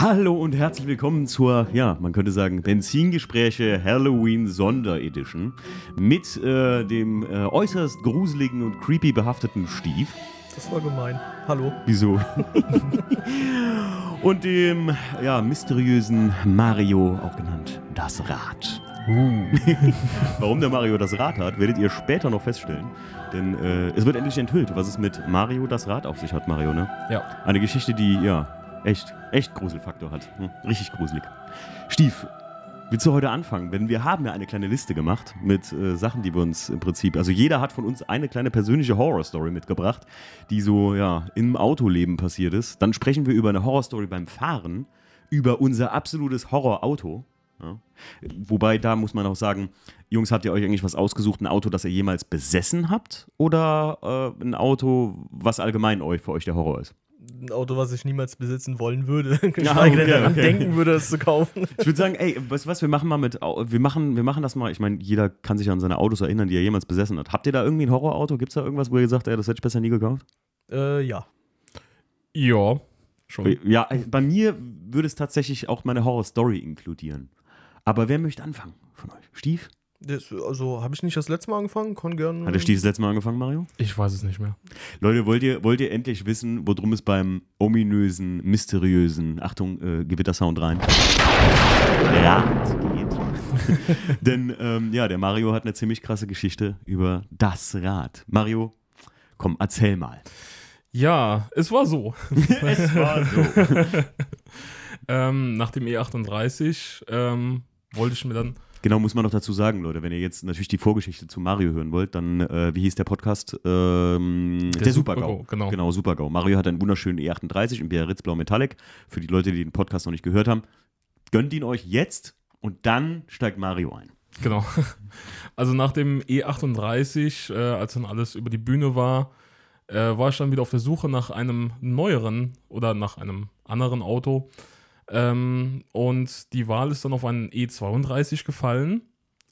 Hallo und herzlich willkommen zur, ja, man könnte sagen, Benzingespräche Halloween Sonderedition mit äh, dem äh, äußerst gruseligen und creepy behafteten Stief. Das war gemein. Hallo. Wieso? und dem, ja, mysteriösen Mario, auch genannt das Rad. Warum der Mario das Rad hat, werdet ihr später noch feststellen. Denn äh, es wird endlich enthüllt, was es mit Mario das Rad auf sich hat, Mario, ne? Ja. Eine Geschichte, die, ja, echt, echt Gruselfaktor hat. Hm, richtig gruselig. Stief, willst du heute anfangen? Denn wir haben ja eine kleine Liste gemacht mit äh, Sachen, die wir uns im Prinzip, also jeder hat von uns eine kleine persönliche Horrorstory mitgebracht, die so, ja, im Autoleben passiert ist. Dann sprechen wir über eine Horrorstory beim Fahren, über unser absolutes Horrorauto. Ja. Wobei, da muss man auch sagen, Jungs, habt ihr euch eigentlich was ausgesucht, ein Auto, das ihr jemals besessen habt? Oder äh, ein Auto, was allgemein euch für euch der Horror ist? Ein Auto, was ich niemals besitzen wollen würde. Ja, Geschweige denn okay, daran okay. denken würde, es zu kaufen. Ich würde sagen, ey, weißt du was, wir machen mal mit, wir machen, wir machen das mal, ich meine, jeder kann sich an seine Autos erinnern, die er jemals besessen hat. Habt ihr da irgendwie ein Horrorauto? Gibt es da irgendwas, wo ihr sagt, ey, das hätte ich besser nie gekauft? Äh, ja. Ja, schon. Ja, ey, bei mir würde es tatsächlich auch meine Horrorstory inkludieren. Aber wer möchte anfangen von euch? Stief? Das, also, habe ich nicht das letzte Mal angefangen? Kann gerne. Hat der Stief das letzte Mal angefangen, Mario? Ich weiß es nicht mehr. Leute, wollt ihr, wollt ihr endlich wissen, worum es beim ominösen, mysteriösen, Achtung, äh, Gewittersound rein, Rad geht? Denn, ähm, ja, der Mario hat eine ziemlich krasse Geschichte über das Rad. Mario, komm, erzähl mal. Ja, es war so. es war so. ähm, nach dem E38 ähm, wollte ich mir dann. Genau, muss man noch dazu sagen, Leute, wenn ihr jetzt natürlich die Vorgeschichte zu Mario hören wollt, dann, äh, wie hieß der Podcast? Ähm, der, Der Supergau. Super-GAU, genau. Genau, Supergau. Mario hat einen wunderschönen E38 in Biarritz Blau Metallic. Für die Leute, die den Podcast noch nicht gehört haben, gönnt ihn euch jetzt und dann steigt Mario ein. Genau. Also nach dem E38, äh, als dann alles über die Bühne war, äh, war ich dann wieder auf der Suche nach einem neueren oder nach einem anderen Auto. Ähm, und die Wahl ist dann auf einen E32 gefallen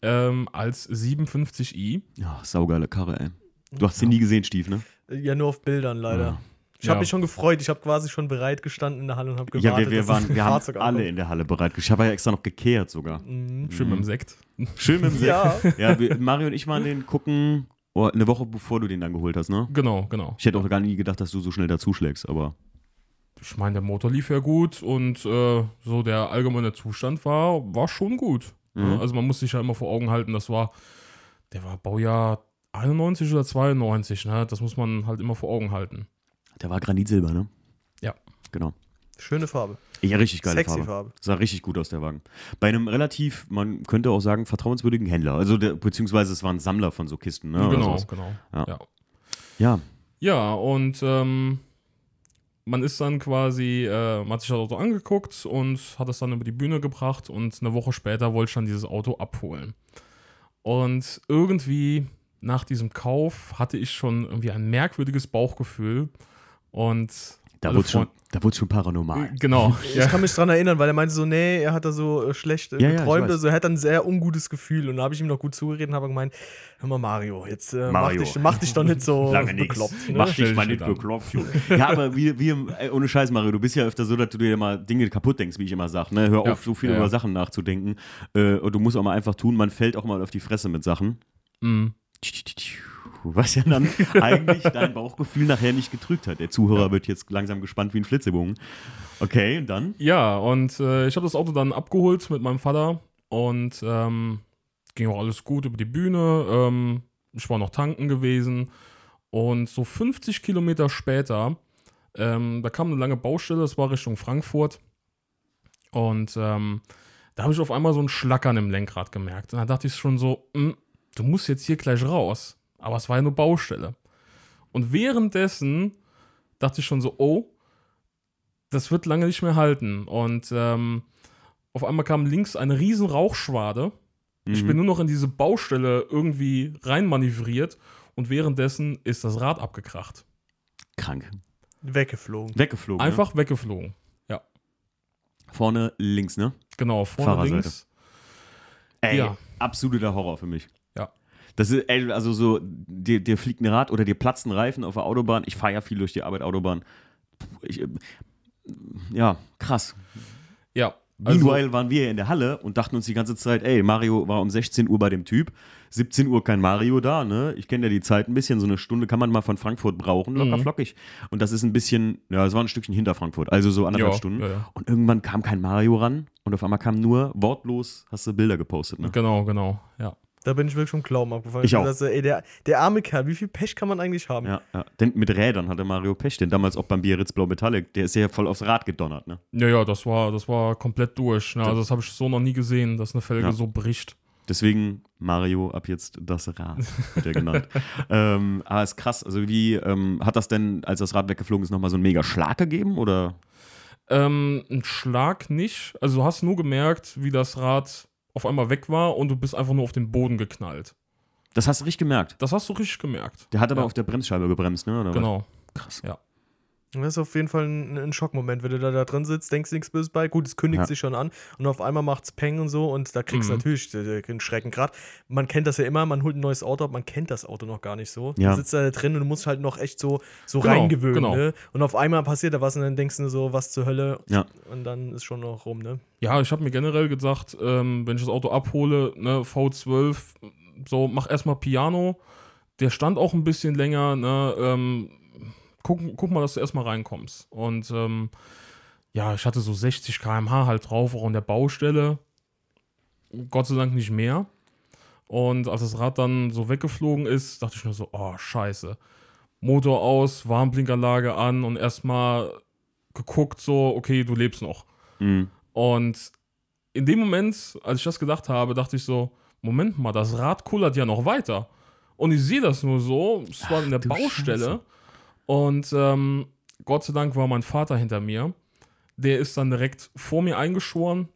ähm, als 750i. Ja, saugeile Karre, ey. Du hast sie nie gesehen, Stief, ne? Ja, nur auf Bildern leider. Ja. Ich habe Ja. mich schon gefreut. Ich habe quasi schon bereit gestanden in der Halle und habe gewartet. Ja, wir, wir, waren, wir haben Fahrzeug alle ankommt. in der Halle bereit. Ich habe ja extra noch gekehrt sogar. Mhm. Schön mit dem Sekt. Schön mit dem Sekt. Ja. Ja, wir, Mario und ich waren den gucken oh, eine Woche bevor du den dann geholt hast, ne? Genau, genau. Ich hätte auch gar nie gedacht, dass du so schnell dazuschlägst, aber Ich meine, der Motor lief ja gut und äh, so der allgemeine Zustand war, war schon gut. Mhm. Ja, also man muss sich ja immer vor Augen halten, das war, der war Baujahr 91 oder 92, ne? Das muss man halt immer vor Augen halten. der war Granitsilber, ne? Ja. Genau. Schöne Farbe. Ja, richtig geile Sexy Farbe. Farbe. Sah richtig gut aus, der Wagen. Bei einem relativ, man könnte auch sagen, vertrauenswürdigen Händler. Also, der, beziehungsweise es war ein Sammler von so Kisten, ne? genau, genau. Ja. Ja. Ja. Ja, und ähm, man ist dann quasi, äh, man hat sich das Auto angeguckt und hat es dann über die Bühne gebracht und eine Woche später wollte ich dann dieses Auto abholen. Und irgendwie nach diesem Kauf hatte ich schon irgendwie ein merkwürdiges Bauchgefühl und Da alle wurde schon, da wurde schon paranormal. Genau. Ich Ja. kann mich dran erinnern, weil er meinte so, nee, er hat da so äh, schlecht äh, Ja, ja, geträumt. weiß. also er hat ein sehr ungutes Gefühl. Und da habe ich ihm noch gut zugeredet und habe gemeint, hör mal Mario, jetzt äh, Mario. Mach, dich, mach dich doch nicht so Lange nix. bekloppt. Ne? Mach dich mal nicht bekloppt. Ja, aber wie, wie, ey, ohne Scheiß, Mario, du bist ja öfter so, dass du dir mal Dinge kaputt denkst, wie ich immer sage. Ne? Hör Ja. auf, so viel Ja, über ja. Sachen nachzudenken. Äh, und du musst auch mal einfach tun, man fällt auch mal auf die Fresse mit Sachen. Mhm. Was ja dann eigentlich dein Bauchgefühl nachher nicht getrügt hat. Der Zuhörer wird jetzt langsam gespannt wie ein Flitzebogen. Okay, und dann? Ja, und äh, ich habe das Auto dann abgeholt mit meinem Vater und ähm, ging auch alles gut über die Bühne. Ähm, ich war noch tanken gewesen und so 50 Kilometer später, ähm, da kam eine lange Baustelle, das war Richtung Frankfurt und ähm, da habe ich auf einmal so ein Schlackern im Lenkrad gemerkt. Und da dachte ich schon so, "Hm, du musst jetzt hier gleich raus. Aber es war ja nur Baustelle. Und währenddessen dachte ich schon so, oh, das wird lange nicht mehr halten. Und ähm, auf einmal kam links eine riesen Rauchschwade. Ich Mhm. bin nur noch in diese Baustelle irgendwie reinmanövriert und währenddessen ist das Rad abgekracht. krank. Weggeflogen. Weggeflogen. ne? Einfach weggeflogen. Vorne links, ne? Genau, vorne Fahrerseite. links. Ey, Ja. absoluter Horror für mich. Das ist, ey, also so, dir, dir fliegt ein Rad oder dir platzt ein Reifen auf der Autobahn. Ich fahre ja viel durch die Arbeit Autobahn. Ich, äh, ja, krass. Ja. Also, Meanwhile waren wir in der Halle und dachten uns die ganze Zeit, ey, Mario war um 16 Uhr bei dem Typ, 17 Uhr kein Mario da, ne? Ich kenne ja die Zeit ein bisschen, so eine Stunde kann man mal von Frankfurt brauchen, locker Mhm. flockig. Und das ist ein bisschen, ja, es war ein Stückchen hinter Frankfurt, also so anderthalb Ja, Stunden. ja, ja. Und irgendwann kam kein Mario ran und auf einmal kam nur wortlos, hast du Bilder gepostet, ne? genau, genau. Ja. Da bin ich wirklich vom Glauben abgefallen. Ich auch. dachte, ey, der, der arme Kerl, wie viel Pech kann man eigentlich haben? Ja, ja. Denn mit Rädern hatte Mario Pech, denn damals auch beim Biarritz Blau Metallic, der ist ja voll aufs Rad gedonnert, ne? Ja, ja, das war, das war komplett durch. Ne? Also das habe ich so noch nie gesehen, dass eine Felge Ja. so bricht. Deswegen Mario ab jetzt das Rad, wird er genannt. ähm, aber ist krass. Also, wie ähm, hat das denn, als das Rad weggeflogen ist, nochmal so einen mega Schlag gegeben? Oder? Ähm, ein Schlag nicht. Also du hast nur gemerkt, wie das Rad auf einmal weg war und du bist einfach nur auf den Boden geknallt. Das hast du richtig gemerkt. Das hast du richtig gemerkt. Der hat aber Ja. auf der Bremsscheibe gebremst, ne? Oder Genau. Was? Krass. Das ist auf jeden Fall ein, ein Schockmoment, wenn du da, da drin sitzt, denkst nichts Böses bei. Gut, es kündigt Ja. sich schon an und auf einmal macht's Peng und so und da kriegst du Mhm. natürlich äh, den Schrecken gerade. Man kennt das ja immer, man holt ein neues Auto ab, man kennt das Auto noch gar nicht so. Ja. Du sitzt da drin und du musst halt noch echt so, so Genau, reingewöhnen. genau. Ne? Und auf einmal passiert da was und dann denkst du so, was zur Hölle. Ja. Und dann ist schon noch rum, ne? Ja, ich habe mir generell gesagt, ähm, wenn ich das Auto abhole, ne, V12, so mach erstmal Piano. Der stand auch ein bisschen länger, ne, ähm, guck, guck mal, dass du erstmal reinkommst. Und ähm, ja, ich hatte so 60 km/h halt drauf, auch an der Baustelle. Gott sei Dank nicht mehr. Und als das Rad dann so weggeflogen ist, dachte ich nur so, oh, scheiße. Motor aus, Warnblinkerlage an und erstmal geguckt, so, okay, du lebst noch. Mhm. Und in dem Moment, als ich das gedacht habe, dachte ich so, Moment mal, das Rad kullert ja noch weiter. Und ich sehe das nur so, es war in der Baustelle. Scheiße. Und ähm, Gott sei Dank war mein Vater hinter mir. Der ist dann direkt vor mir eingeschoren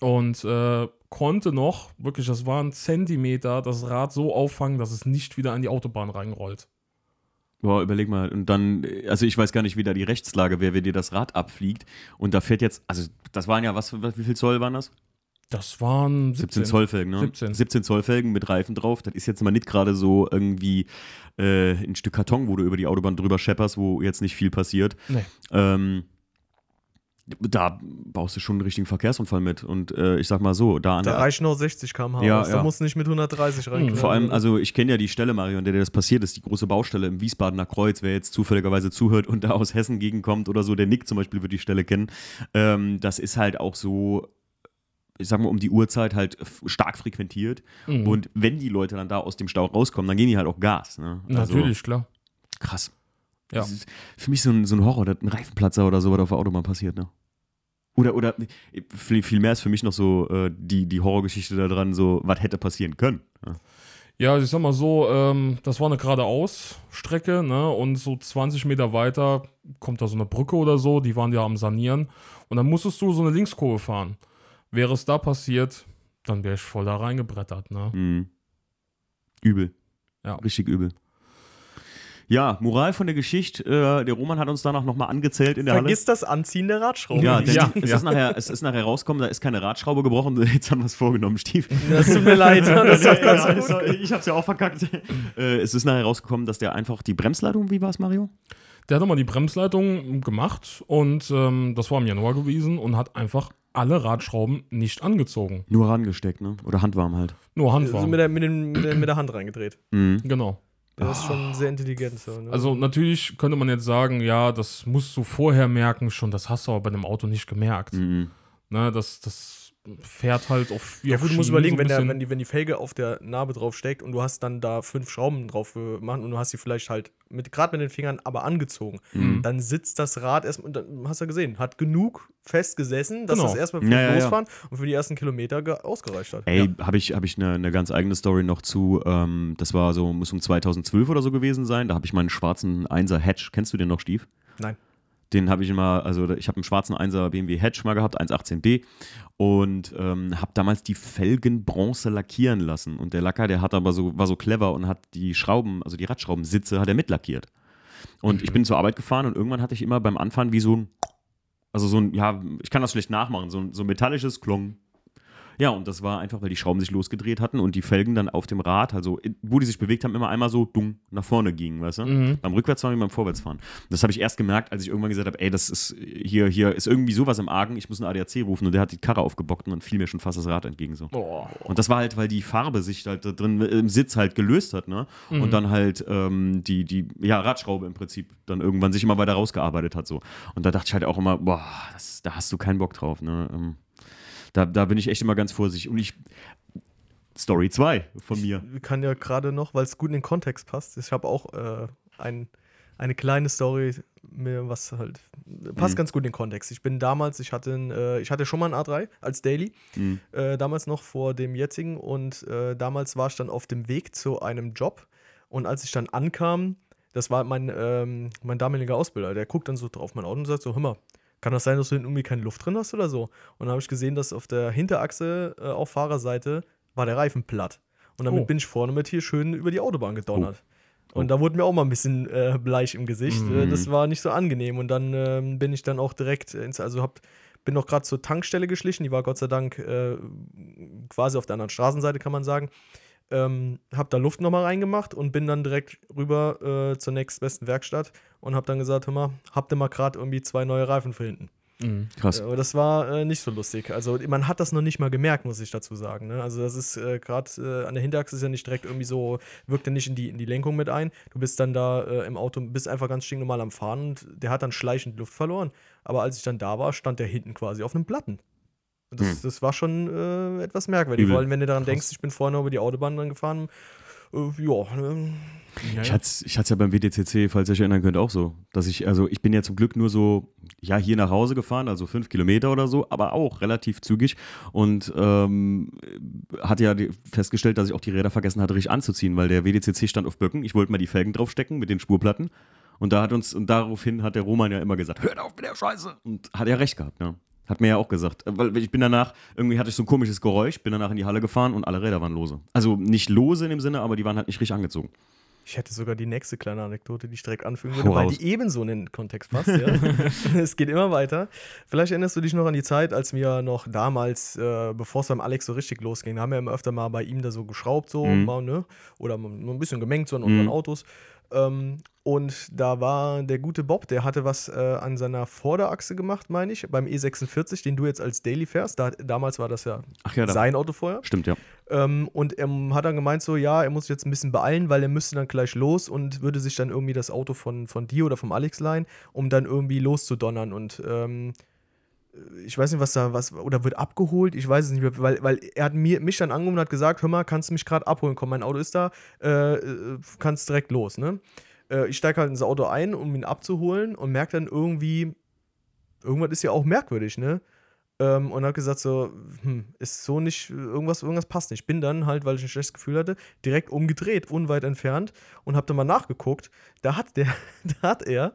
und äh, konnte noch, wirklich, das waren Zentimeter, das Rad so auffangen, dass es nicht wieder an die Autobahn reinrollt. Boah, überleg mal. Und dann, also ich weiß gar nicht, wie da die Rechtslage wäre, wenn dir das Rad abfliegt. Und da fährt jetzt, also das waren ja, was, wie viel Zoll waren das? Das waren 17 Zoll Felgen, ne? 17. 17 Zoll Felgen mit Reifen drauf. Das ist jetzt mal nicht gerade so irgendwie äh, ein Stück Karton, wo du über die Autobahn drüber schepperst, wo jetzt nicht viel passiert. Nee. Ähm, da baust du schon einen richtigen Verkehrsunfall mit. Und äh, ich sag mal so, da an Da der reichen noch 60 km/h. Ja, aus. ja. Da musst du nicht mit 130 rein. Vor allem, also ich kenne ja die Stelle, Mario, an der das passiert ist, die große Baustelle im Wiesbadener Kreuz. Wer jetzt zufälligerweise zuhört und da aus Hessen gegenkommt oder so, der Nick zum Beispiel wird die Stelle kennen. Ähm, das ist halt auch so, ich sag mal, um die Uhrzeit halt stark frequentiert. Mhm. Und wenn die Leute dann da aus dem Stau rauskommen, dann gehen die halt auch Gas. Ne? Also, Natürlich, klar. Krass. Ja. Das ist für mich so ein, so ein Horror, dass ein Reifenplatzer oder so, was auf der Autobahn passiert, ne? Oder, oder viel, viel mehr ist für mich noch so äh, die, die Horrorgeschichte da dran, so, was hätte passieren können. Ja. Ja, also ich sag mal so, ähm, das war eine geradeaus-Strecke, ne? Und so 20 Meter weiter kommt da so eine Brücke oder so, die waren ja am Sanieren. Und dann musstest du so eine Linkskurve fahren. Wäre es da passiert, dann wäre ich voll da reingebrettert, ne? Mhm. Übel. Ja. Richtig übel. Ja, Moral von der Geschichte, äh, der Roman hat uns danach nochmal angezählt in der Vergiss das Anziehen der Radschraube. Halle. Ja, Ja, es, ja. Ist nachher, es ist nachher rausgekommen, da ist keine Radschraube gebrochen, jetzt haben wir es vorgenommen, Stief. Das tut mir leid. Das Ja, ganz ja, gut ich hab's ja auch verkackt. äh, es ist nachher rausgekommen, dass der einfach die Bremsleitung, wie war es, Mario? Der hat nochmal die Bremsleitung gemacht und ähm, das war im Januar gewesen und hat einfach alle Radschrauben nicht angezogen. Nur rangesteckt, ne? Oder handwarm halt. Nur Also Handwarm. mit, der, mit, den, mit, der, mit der Hand reingedreht. Mhm. genau. Das ist schon sehr intelligent. So, ne? Also natürlich könnte man jetzt sagen, ja, das musst du vorher merken schon, das hast du aber bei dem Auto nicht gemerkt. Mhm. Ne, das, das fährt halt auf ja auf gut, du musst überlegen, so wenn, der, wenn, die, wenn die Felge auf der Narbe drauf steckt und du hast dann da fünf Schrauben drauf gemacht und du hast sie vielleicht halt mit gerade mit den Fingern aber angezogen, Mhm. dann sitzt das Rad erstmal, und dann hast du ja gesehen, hat genug fest gesessen, dass Genau. das erstmal für Ja, ja, ja. losfahren und für die ersten Kilometer ge- ausgereicht hat. Ey, habe ich, hab ich eine, eine ganz eigene Story noch zu. Ähm, das war so, muss um 2012 oder so gewesen sein. Da habe ich meinen schwarzen 1er Hatch. Kennst du den noch, Stief? Nein. Den habe ich immer, also ich habe einen schwarzen 1er BMW Hatch mal gehabt, 118D. Und ähm, habe damals die Felgen bronze lackieren lassen. Und der Lacker, der hat aber so, war so clever und hat die Schrauben, also die Radschraubensitze, hat er mitlackiert. Und ich bin zur Arbeit gefahren und irgendwann hatte ich immer beim Anfahren wie so ein, also so ein, ja, ich kann das schlecht nachmachen, so ein, so ein metallisches Klong. Ja, und das war einfach, weil die Schrauben sich losgedreht hatten und die Felgen dann auf dem Rad, also wo die sich bewegt haben, immer einmal so dumm nach vorne gingen, weißt du? Mhm. Beim Rückwärtsfahren und beim Vorwärtsfahren. Das habe ich erst gemerkt, als ich irgendwann gesagt habe, ey, das ist hier, hier ist irgendwie sowas im Argen, ich muss einen ADAC rufen und der hat die Karre aufgebockt und dann fiel mir schon fast das Rad entgegen so. Oh. Und das war halt, weil die Farbe sich halt da drin im Sitz halt gelöst hat, ne? Und dann halt ähm, die, die, ja, Radschraube im Prinzip dann irgendwann sich immer weiter rausgearbeitet hat so. Und da dachte ich halt auch immer, boah, das, da hast du keinen Bock drauf, ne? Ähm, da, da bin ich echt immer ganz vorsichtig. Und ich. Story 2 von mir. kann ja gerade noch, weil es gut in den Kontext passt. Ich habe auch äh, ein, eine kleine Story, mir was halt passt Mhm. ganz gut in den Kontext. Ich bin damals, ich hatte, ein, äh, ich hatte schon mal ein A3 als Daily, Mhm. äh, damals noch vor dem jetzigen und äh, damals war ich dann auf dem Weg zu einem Job und als ich dann ankam, das war mein, ähm, mein damaliger Ausbilder, der guckt dann so drauf mein Auto und sagt so, hör mal, kann das sein, dass du hinten irgendwie keine Luft drin hast oder so? Und dann habe ich gesehen, dass auf der Hinterachse äh, auf Fahrerseite war der Reifen platt. Und damit Oh. bin ich vorne mit hier schön über die Autobahn gedonnert. Oh. Und da wurde mir auch mal ein bisschen äh, bleich im Gesicht. Mhm. das war nicht so angenehm. Und dann ähm, bin ich dann auch direkt ins, also hab, bin noch gerade zur Tankstelle geschlichen. Die war Gott sei Dank äh, quasi auf der anderen Straßenseite, kann man sagen. Ähm, hab da Luft nochmal reingemacht und bin dann direkt rüber äh, zur nächstbesten Werkstatt und hab dann gesagt, hör mal, habt ihr mal gerade irgendwie zwei neue Reifen für hinten? Mhm. Krass. Äh, Aber das war äh, nicht so lustig. Also man hat das noch nicht mal gemerkt, muss ich dazu sagen. Ne? Also das ist äh, gerade äh, an der Hinterachse ist ja nicht direkt irgendwie so, wirkt ja nicht in die, in die Lenkung mit ein. Du bist dann da äh, im Auto, bist einfach ganz stinknormal am Fahren und der hat dann schleichend Luft verloren. Aber als ich dann da war, stand der hinten quasi auf einem Platten. Das, Hm. das war schon äh, etwas merkwürdig. Vor allem, wenn du daran Krass. denkst, ich bin vorne über die Autobahn dann gefahren. Äh, ja, Ja, Ich ja. hatte es ich hat's ja beim WTCC, falls ihr euch erinnern könnt, auch so. Dass ich, also ich bin ja zum Glück nur so, ja, hier nach Hause gefahren, also fünf Kilometer oder so, aber auch relativ zügig. Und ähm, hatte ja festgestellt, dass ich auch die Räder vergessen hatte, richtig anzuziehen, weil der WDCC stand auf Böcken. Ich wollte mal die Felgen draufstecken mit den Spurplatten. Und da hat uns, und daraufhin hat der Roman ja immer gesagt, hört auf mit der Scheiße. Und hat er recht gehabt, ne? Hat mir ja auch gesagt. Weil ich bin danach, irgendwie hatte ich so ein komisches Geräusch, bin danach in die Halle gefahren und alle Räder waren lose. Also nicht lose in dem Sinne, aber die waren halt nicht richtig angezogen. Ich hätte sogar die nächste kleine Anekdote, die ich direkt anfügen Hau würde, weil raus. die ebenso in den Kontext passt. Ja. es geht immer weiter. Vielleicht erinnerst du dich noch an die Zeit, als wir noch damals, äh, bevor es beim Alex so richtig losging, haben wir immer öfter mal bei ihm da so geschraubt, so, Mhm. mal, ne? oder mal nur ein bisschen gemengt so an unseren Mhm. Autos. Ähm, und da war der gute Bob, der hatte was äh, an seiner Vorderachse gemacht, meine ich, beim E46, den du jetzt als Daily fährst. Da, damals war das ja, ja, da. sein Auto vorher. Stimmt, ja. Ähm, und er hat dann gemeint, so, ja, er muss sich jetzt ein bisschen beeilen, weil er müsste dann gleich los und würde sich dann irgendwie das Auto von, von dir oder vom Alex leihen, um dann irgendwie loszudonnern. Und ähm, ich weiß nicht, was da, was, oder wird abgeholt, ich weiß es nicht mehr, weil, weil er hat mir, mich dann angerufen und hat gesagt, hör mal, kannst du mich gerade abholen? Komm, mein Auto ist da, äh, äh, kannst direkt los, ne? Äh, ich steige halt ins Auto ein, um ihn abzuholen und merke dann irgendwie, irgendwas ist ja auch merkwürdig, ne? Ähm, und hat gesagt so, hm, ist so nicht, irgendwas, irgendwas passt nicht. Bin dann halt, weil ich ein schlechtes Gefühl hatte, direkt umgedreht, unweit entfernt und hab dann mal nachgeguckt. Da hat der, da hat er,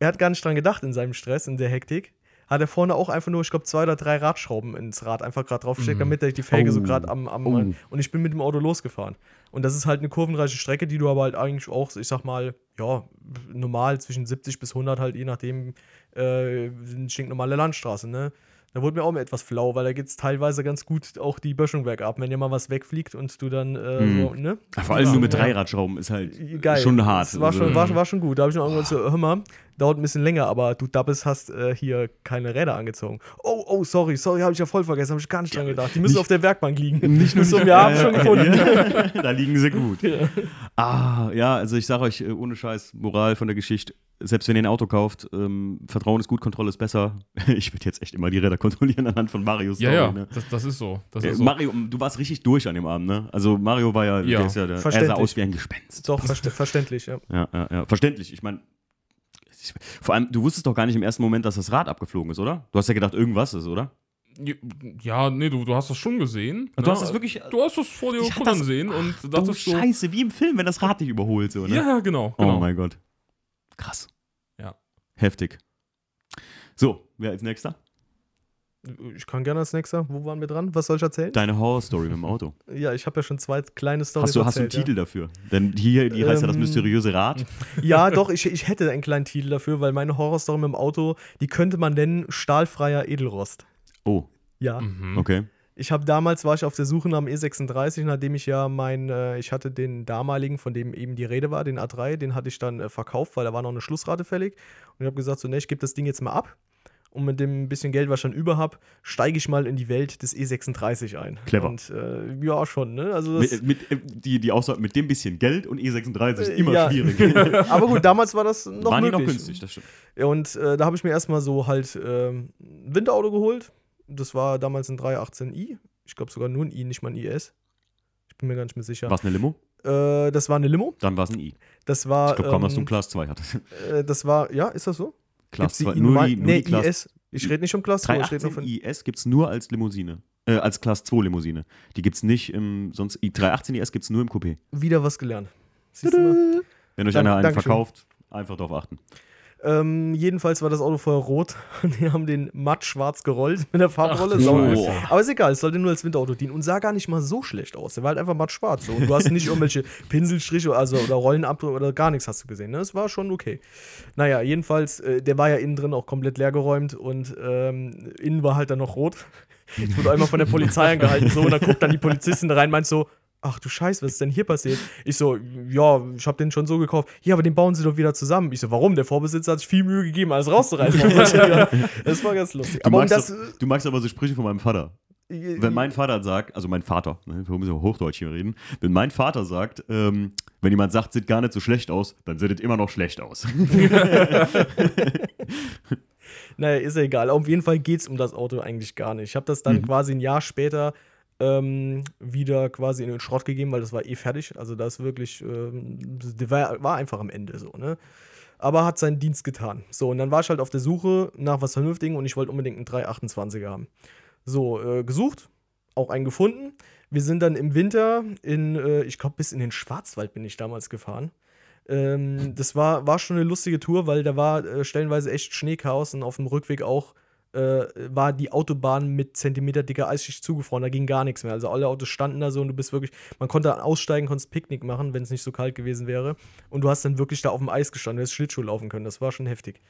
er hat gar nicht dran gedacht in seinem Stress, in der Hektik, hat er vorne auch einfach nur, ich glaube, zwei oder drei Radschrauben ins Rad einfach gerade draufgesteckt, Mhm. damit er die Felge so Oh. gerade am, am Oh. und ich bin mit dem Auto losgefahren. Und das ist halt eine kurvenreiche Strecke, die du aber halt eigentlich auch, ich sag mal, ja, normal zwischen 70 bis 100 halt, je nachdem, äh, eine stinknormale Landstraße, ne? Da wurde mir auch mal etwas flau, weil da geht es teilweise ganz gut auch die Böschung bergab, wenn dir mal was wegfliegt und du dann, äh, Mhm. so, ne? Vor allem nur mit Ja. Dreiradschrauben ist halt Geil. schon hart. Das war, schon, Also, war, war schon gut. Da habe ich noch irgendwann so, hör mal, dauert ein bisschen länger, aber du Dabbes hast äh, hier keine Räder angezogen. Oh, oh, sorry, sorry, habe ich ja voll vergessen, habe ich gar nicht dran gedacht. Die müssen Nicht- auf der Werkbank liegen. Nicht nur so, die- wir haben Ja, schon ja, gefunden. ja. da liegen sie gut. Ah, ja, also ich sage euch, äh, ohne Scheiß, Moral von der Geschichte, selbst wenn ihr ein Auto kauft, ähm, Vertrauen ist gut, Kontrolle ist besser. Ich würde jetzt echt immer die Räder kontrollieren anhand von Marios Ja, Story, ja, Ne? das, das ist so. Das Äh, ist so. Mario, du warst richtig durch an dem Abend, ne? Also Mario war ja, Ja, der ist ja der, er sah aus wie ein Gespenst. Doch, verständlich, ja. Ja, ja, ja. Verständlich. Ich meine, vor allem, du wusstest doch gar nicht im ersten Moment, dass das Rad abgeflogen ist, oder? Du hast ja gedacht, irgendwas ist, oder? Ja, nee, du, du hast das schon gesehen. Du ne? hast das wirklich. Du hast das vor dir Ich hab kullern das- sehen und Du dachtest so. Scheiße, wie im Film, wenn das Rad dich überholt, so, ne? Ja, genau. Oh genau. mein Gott. Krass. Ja. Heftig. So, wer als nächster? Ich kann gerne als nächster. Wo waren wir dran? Was soll ich erzählen? Deine Horror-Story mit dem Auto. Ja, ich habe ja schon zwei kleine Storys Hast du, hast du einen erzählt, Titel dafür? Denn hier, die heißt ja das Ähm, mysteriöse Rad. Ja, doch, ich, ich hätte einen kleinen Titel dafür, weil meine Horrorstory mit dem Auto, die könnte man nennen Stahlfreier Edelrost. Oh, Ja. Mhm. okay. Ich habe damals war ich auf der Suche nach dem E36, nachdem ich ja mein, äh, ich hatte den damaligen, von dem eben die Rede war, den A3, den hatte ich dann äh, verkauft, weil da war noch eine Schlussrate fällig. Und ich habe gesagt, so, ne, ich gebe das Ding jetzt mal ab. Und mit dem bisschen Geld, was ich schon über habe, steige ich mal in die Welt des E36 ein. Clever. Und äh, ja, schon, ne? Also Mit, mit, äh, die, die Aussage, mit dem bisschen Geld und E36 ist immer Ja. schwierig. aber gut, damals war das noch Waren die möglich. noch günstig, das stimmt. Und äh, da habe ich mir erstmal so halt ähm, ein Winterauto geholt. Das war damals ein 318i. Ich glaube sogar nur ein i, nicht mal ein IS. Ich bin mir gar nicht mehr sicher. War es eine Limo? Äh, das war eine Limo. Dann war es ein I. Das war. Ich glaube kaum, dass du ähm, einen Class 2 hattest. äh, das war, ja, ist das so? Class Gibt's die 2, I nur die, nur nee, die Class IS. Ich rede nicht um Class 2, ich rede nur 318 von. IS gibt es nur als Limousine. Äh, als Class 2 Limousine. Die gibt es nicht im, sonst, I- 318 IS gibt es nur im Coupé. Wieder was gelernt. Siehst du mal? Wenn euch Dank- einer einen verkauft, einfach darauf achten. Ähm, jedenfalls war das Auto vorher rot und die haben den matt schwarz gerollt mit der Farbrolle. Ach. Aber ist egal, es sollte nur als Winterauto dienen und sah gar nicht mal so schlecht aus. Der war halt einfach matt schwarz. So. Und du hast nicht irgendwelche Pinselstriche also, oder Rollenabdrücke oder gar nichts hast du gesehen. Ne? Es war schon okay. Naja, jedenfalls, äh, der war ja innen drin auch komplett leergeräumt und ähm, innen war halt dann noch rot. Ich wurde einmal von der Polizei angehalten so und dann guckt dann die Polizistin da rein, meint so, ach du Scheiße, was ist denn hier passiert? Ich so, ja, ich habe den schon so gekauft. Ja, aber den bauen sie doch wieder zusammen. Ich so, warum? Der Vorbesitzer hat sich viel Mühe gegeben, alles rauszureißen. das war ganz lustig. Du, aber magst das, doch, du magst aber so Sprüche von meinem Vater. äh, Wenn mein Vater sagt, also mein Vater, ne, wir müssen Hochdeutsch hier reden, wenn mein Vater sagt, ähm, wenn jemand sagt, sieht gar nicht so schlecht aus, dann sieht es immer noch schlecht aus. Naja, ist ja egal. Auf jeden Fall geht es um das Auto eigentlich gar nicht. Ich habe das dann Mhm. quasi ein Jahr später ähm, wieder quasi in den Schrott gegeben, weil das war eh fertig. Also das wirklich, ähm, war, war einfach am Ende so, ne? Aber hat seinen Dienst getan. So, und dann war ich halt auf der Suche nach was Vernünftigen und ich wollte unbedingt einen 328er haben. So, äh, gesucht, auch einen gefunden. Wir sind dann im Winter in, äh, ich glaube, bis in den Schwarzwald bin ich damals gefahren. Ähm, das war, war schon eine lustige Tour, weil da war äh, stellenweise echt Schneechaos und auf dem Rückweg auch äh, war die Autobahn mit Zentimeter dicker Eisschicht zugefroren. Da ging gar nichts mehr. Also alle Autos standen da so und du bist wirklich, man konnte aussteigen, konntest Picknick machen, wenn es nicht so kalt gewesen wäre. Und du hast dann wirklich da auf dem Eis gestanden, du hättest Schlittschuh laufen können. Das war schon heftig.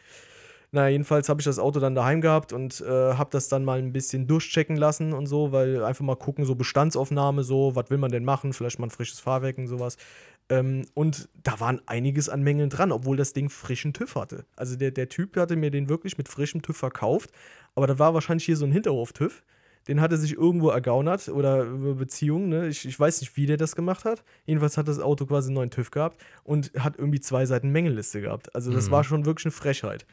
Naja, jedenfalls habe ich das Auto dann daheim gehabt und äh, habe das dann mal ein bisschen durchchecken lassen und so, weil einfach mal gucken, so Bestandsaufnahme, so, was will man denn machen? Vielleicht mal ein frisches Fahrwerk und sowas. Ähm, und da waren einiges an Mängeln dran, obwohl das Ding frischen TÜV hatte. Also der, der Typ hatte mir den wirklich mit frischem TÜV verkauft, aber da war wahrscheinlich hier so ein Hinterhof-TÜV. Den hat er sich irgendwo ergaunert oder über Beziehungen. Ne? Ich, ich weiß nicht, wie der das gemacht hat. Jedenfalls hat das Auto quasi einen neuen TÜV gehabt und hat irgendwie zwei Seiten Mängelliste gehabt. Also das Mhm. war schon wirklich eine Frechheit.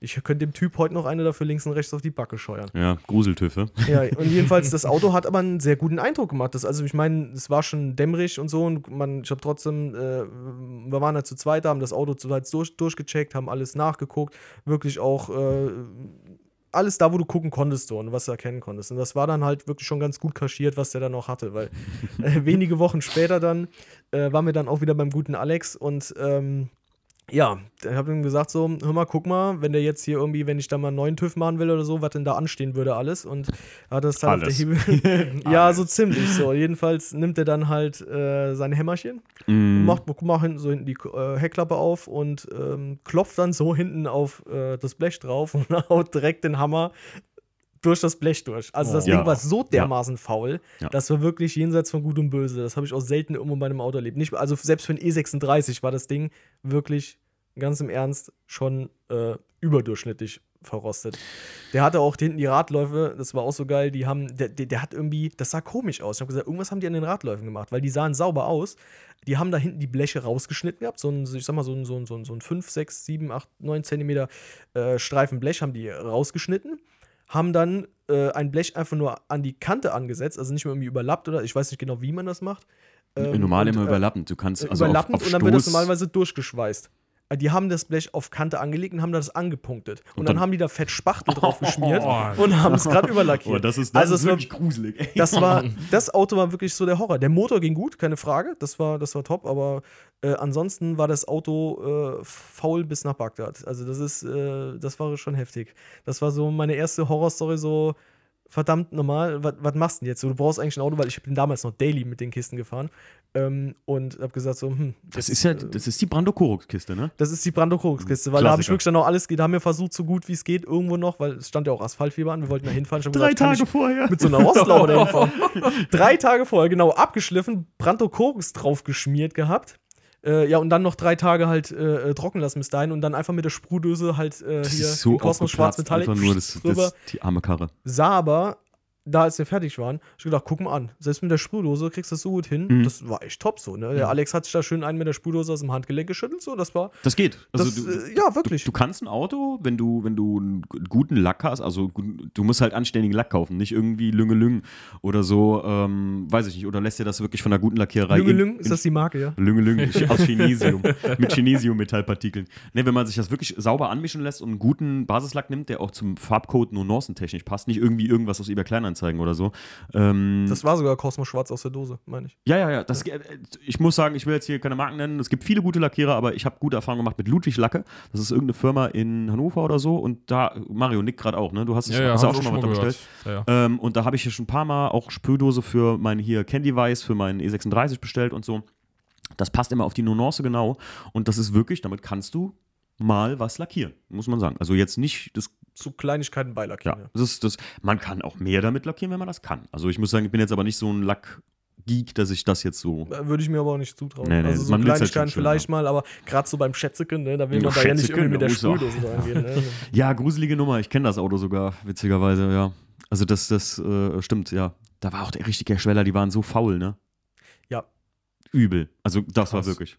Ich könnte dem Typ heute noch eine dafür links und rechts auf die Backe scheuern. Ja, Gruseltüffe. Ja, und jedenfalls, das Auto hat aber einen sehr guten Eindruck gemacht. Das, also, ich meine, es war schon dämmerig und so. Und man, ich habe trotzdem, äh, wir waren da zu zweit, haben das Auto zu zweit durch, durchgecheckt, haben alles nachgeguckt. Wirklich auch äh, alles da, wo du gucken konntest so, und was du erkennen konntest. Und das war dann halt wirklich schon ganz gut kaschiert, was der dann noch hatte. Weil äh, wenige Wochen später dann äh, waren wir dann auch wieder beim guten Alex und ähm, ja, ich habe ihm gesagt so, hör mal, guck mal, wenn der jetzt hier irgendwie, wenn ich da mal einen neuen TÜV machen will oder so, was denn da anstehen würde alles und hat das dann Alles. auf der Hebel. ja, so ziemlich so. Jedenfalls nimmt er dann halt äh, sein Hämmerchen, Mm. macht, guck mal hinten so hinten die äh, Heckklappe auf und ähm, klopft dann so hinten auf äh, das Blech drauf und haut direkt den Hammer durch das Blech durch. Also das Oh. Ja. Ding war so dermaßen faul, Ja. das war wirklich jenseits von Gut und Böse. Das habe ich auch selten irgendwo bei einem Auto erlebt. Nicht, also selbst für ein E36 war das Ding wirklich ganz im Ernst schon äh, überdurchschnittlich verrostet. Der hatte auch hinten die Radläufe, das war auch so geil, die haben, der, der, der hat irgendwie, das sah komisch aus. Ich habe gesagt, irgendwas haben die an den Radläufen gemacht, weil die sahen sauber aus. Die haben da hinten die Bleche rausgeschnitten gehabt, so ein, ich sag mal, so ein, so ein, so ein, so ein 5, 6, 7, 8, 9 Zentimeter äh, Streifen Blech haben die rausgeschnitten, haben dann äh, ein Blech einfach nur an die Kante angesetzt, also nicht mehr irgendwie überlappt oder ich weiß nicht genau, wie man das macht. Ähm, Normal und, immer äh, überlappend. Du kannst also überlappend auf, auf und dann wird das normalerweise durchgeschweißt. Die haben das Blech auf Kante angelegt und haben das angepunktet. Und, Und dann, dann- haben die da Fett Spachtel drauf geschmiert Oh. und haben es gerade überlackiert. Oh, das ist, das Also ist es war- wirklich gruselig. ey. Das war, das Auto war wirklich so der Horror. Der Motor ging gut, keine Frage. Das war, das war top, aber äh, ansonsten war das Auto äh, faul bis nach Bagdad. Also das ist, äh, das war schon heftig. Das war so meine erste Horrorstory, so verdammt normal, was, was machst du denn jetzt? So, du brauchst eigentlich ein Auto, weil ich bin damals noch Daily mit den Kisten gefahren ähm, und habe gesagt so, hm, Das jetzt, ist ja, äh, das ist die Brando-Korux-Kiste, ne? das ist die Brando-Kiste, weil da habe ich Klassiker. wirklich dann auch alles, da haben wir versucht, so gut wie es geht, irgendwo noch, weil es stand ja auch Asphaltfieber an, wir wollten da hinfahren. Drei gesagt, Tage vorher. mit so einer Rostlaube hinfahren. drei Tage vorher, genau, abgeschliffen, Brando-Korux drauf geschmiert gehabt. Äh, ja, und dann noch drei Tage halt äh, äh, trocken lassen bis dahin und dann einfach mit der Sprühdöse halt äh, Das hier ist so Kosmos Schwarz aufgeplatzt, Metallic einfach nur das, drüber. das, die arme Karre. Sah aber, da als wir fertig waren, ich gedacht, guck mal an, selbst mit der Sprühdose kriegst du das so gut hin. Mhm. Das war echt top so, ne? Der Alex hat sich da schön einen mit der Sprühdose aus dem Handgelenk geschüttelt, so, das war, Das geht. Also das, du, äh, ja, wirklich. Du kannst ein Auto, wenn du, wenn du einen gu- guten Lack hast, also du musst halt anständigen Lack kaufen, nicht irgendwie Lüngelüng oder so, ähm, weiß ich nicht, oder lässt dir das wirklich von einer guten Lackiererei. Lüngelüng, in- ist das die Marke, ja? Lüngelüng aus Chinesium, mit Chinesium-Metallpartikeln. Ne, wenn man sich das wirklich sauber anmischen lässt und einen guten Basislack nimmt, der auch zum Farbcode nur nuancentechnisch passt, nicht irgendwie irgendwas aus eBay Kleinanzeigen oder so. Ähm, Das war sogar Kosmos Schwarz aus der Dose, meine ich. ja, ja, ja. Das, äh, Ich muss sagen, ich will jetzt hier keine Marken nennen. Es gibt viele gute Lackierer, aber ich habe gute Erfahrungen gemacht mit Ludwig Lacke. Das ist irgendeine Firma in Hannover oder so. Und da, Mario, Nick gerade auch, ne? Du hast, Ja, ja, hast auch schon mal was da gehört. bestellt. Ja, ja. Ähm, und da habe ich ja schon ein paar Mal auch Sprühdose für mein hier Candy Weiß, für meinen E36 bestellt und so. Das passt immer auf die Nuance genau. Und das ist wirklich, damit kannst du mal was lackieren, muss man sagen. Also jetzt nicht das Zu Kleinigkeiten beilackieren. ja, Ja. das ist das. Man kann auch mehr damit lackieren, wenn man das kann. Also ich muss sagen, ich bin jetzt aber nicht so ein Lackgeek, dass ich das jetzt so. Äh, Würde ich mir aber auch nicht zutrauen. Nee, nee, also so man halt Kleinigkeiten schön vielleicht mal, aber gerade so beim Schätzeken, ne, da will man Ja, da ja nicht irgendwie mit der so. Sprühdose dran gehen. Ne? Ja, gruselige Nummer. Ich kenne das Auto sogar, witzigerweise, ja. Also das, das äh, stimmt, ja. Da war auch der richtige Schweller, die waren so faul, ne? Ja. Übel. Also das war Krass. wirklich.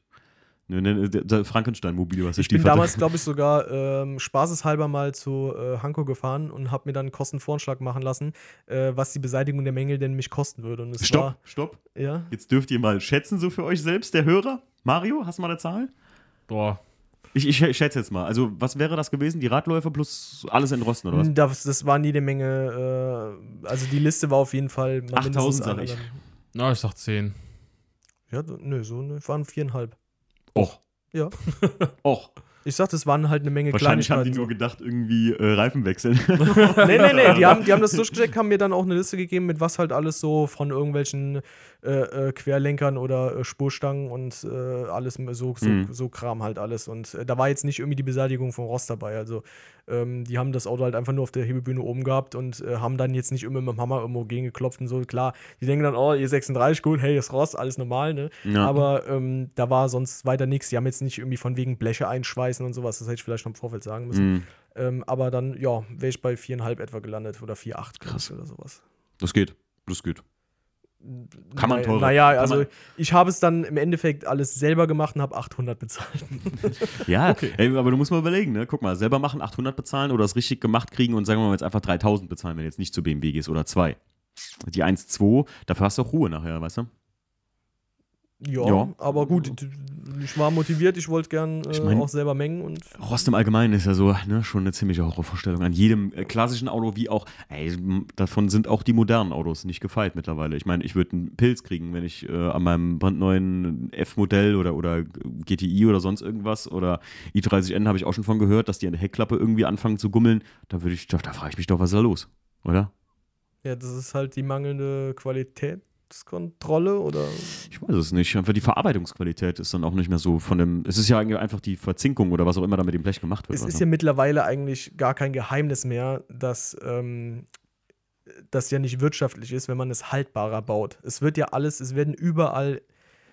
Ne, ne, der Frankenstein-Mobil, was der Ich bin hatte. damals, glaube ich, sogar ähm, spaßeshalber mal zu äh, Hanko gefahren und habe mir dann einen Kostenvoranschlag machen lassen, äh, was die Beseitigung der Mängel denn mich kosten würde. Und es Stopp, war, stopp. ja, Jetzt dürft ihr mal schätzen, so für euch selbst, der Hörer. Mario, hast du mal eine Zahl? Boah, Ich, ich schä- schätze jetzt mal. Also, was wäre das gewesen? Die Radläufer plus alles entrosten, oder was? das, das war nie eine Menge, äh, also die Liste war auf jeden Fall mal 8000 mindestens sag ich. na, ich sag 10. Ja, nö, so ne, waren viereinhalb. Och. Ja. Och. Ich sag, das waren halt eine Menge Wahrscheinlich haben die nur gedacht, irgendwie äh, Reifen wechseln. nee, nee, nee, die haben, die haben das durchgecheckt, haben mir dann auch eine Liste gegeben, mit was halt alles so von irgendwelchen äh, äh, Querlenkern oder äh, Spurstangen und äh, alles so, so, Mhm. so Kram halt alles. Und äh, da war jetzt nicht irgendwie die Beseitigung vom Rost dabei. Also ähm, die haben das Auto halt einfach nur auf der Hebebühne oben gehabt und haben dann jetzt nicht immer mit dem Hammer irgendwo gegengeklopft und so. Klar, die denken dann, oh, E36, gut, hey, ist Rost, alles normal, ne? Ja. Aber ähm, da war sonst weiter nichts. Die haben jetzt nicht irgendwie von wegen Bleche einschweißen und sowas. Das hätte ich vielleicht noch im Vorfeld sagen müssen. Mhm. Ähm, aber dann, ja, wäre ich bei viereinhalb etwa gelandet oder 4,8 Krass. oder sowas. Das geht. Das geht. Kann man teurer- Naja, also man- ich habe es dann im Endeffekt alles selber gemacht und habe 800 bezahlt. Ja, ey, aber du musst mal überlegen, ne? Guck mal, selber machen, 800 bezahlen oder es richtig gemacht kriegen und sagen wir mal jetzt einfach 3000 bezahlen, wenn du jetzt nicht zu BMW gehst oder 2. Die 1,2, dafür hast du auch Ruhe nachher, weißt du? Ja, Ja. aber gut, ich war motiviert, ich wollte gern äh, Ich mein- auch selber mengen und Rost im Allgemeinen ist ja so, ne, schon eine ziemliche Horrorvorstellung. An jedem äh, klassischen Auto wie auch, ey, davon sind auch die modernen Autos nicht gefeit mittlerweile. Ich meine, ich würde einen Pilz kriegen, wenn ich äh, an meinem brandneuen F-Modell oder, oder GTI oder sonst irgendwas oder i30N habe ich auch schon von gehört, dass die an der Heckklappe irgendwie anfangen zu gummeln. Da würde ich, da, da frage ich mich doch, was ist da los? Oder? ja, das ist halt die mangelnde Qualitätskontrolle oder Ich weiß es nicht. Einfach die Verarbeitungsqualität ist dann auch nicht mehr so von dem. Es ist ja eigentlich einfach die Verzinkung oder was auch immer da mit dem Blech gemacht wird. es ist ja mittlerweile eigentlich gar kein Geheimnis mehr, dass ähm, das ja nicht wirtschaftlich ist, wenn man es haltbarer baut. Es wird ja alles, es werden überall,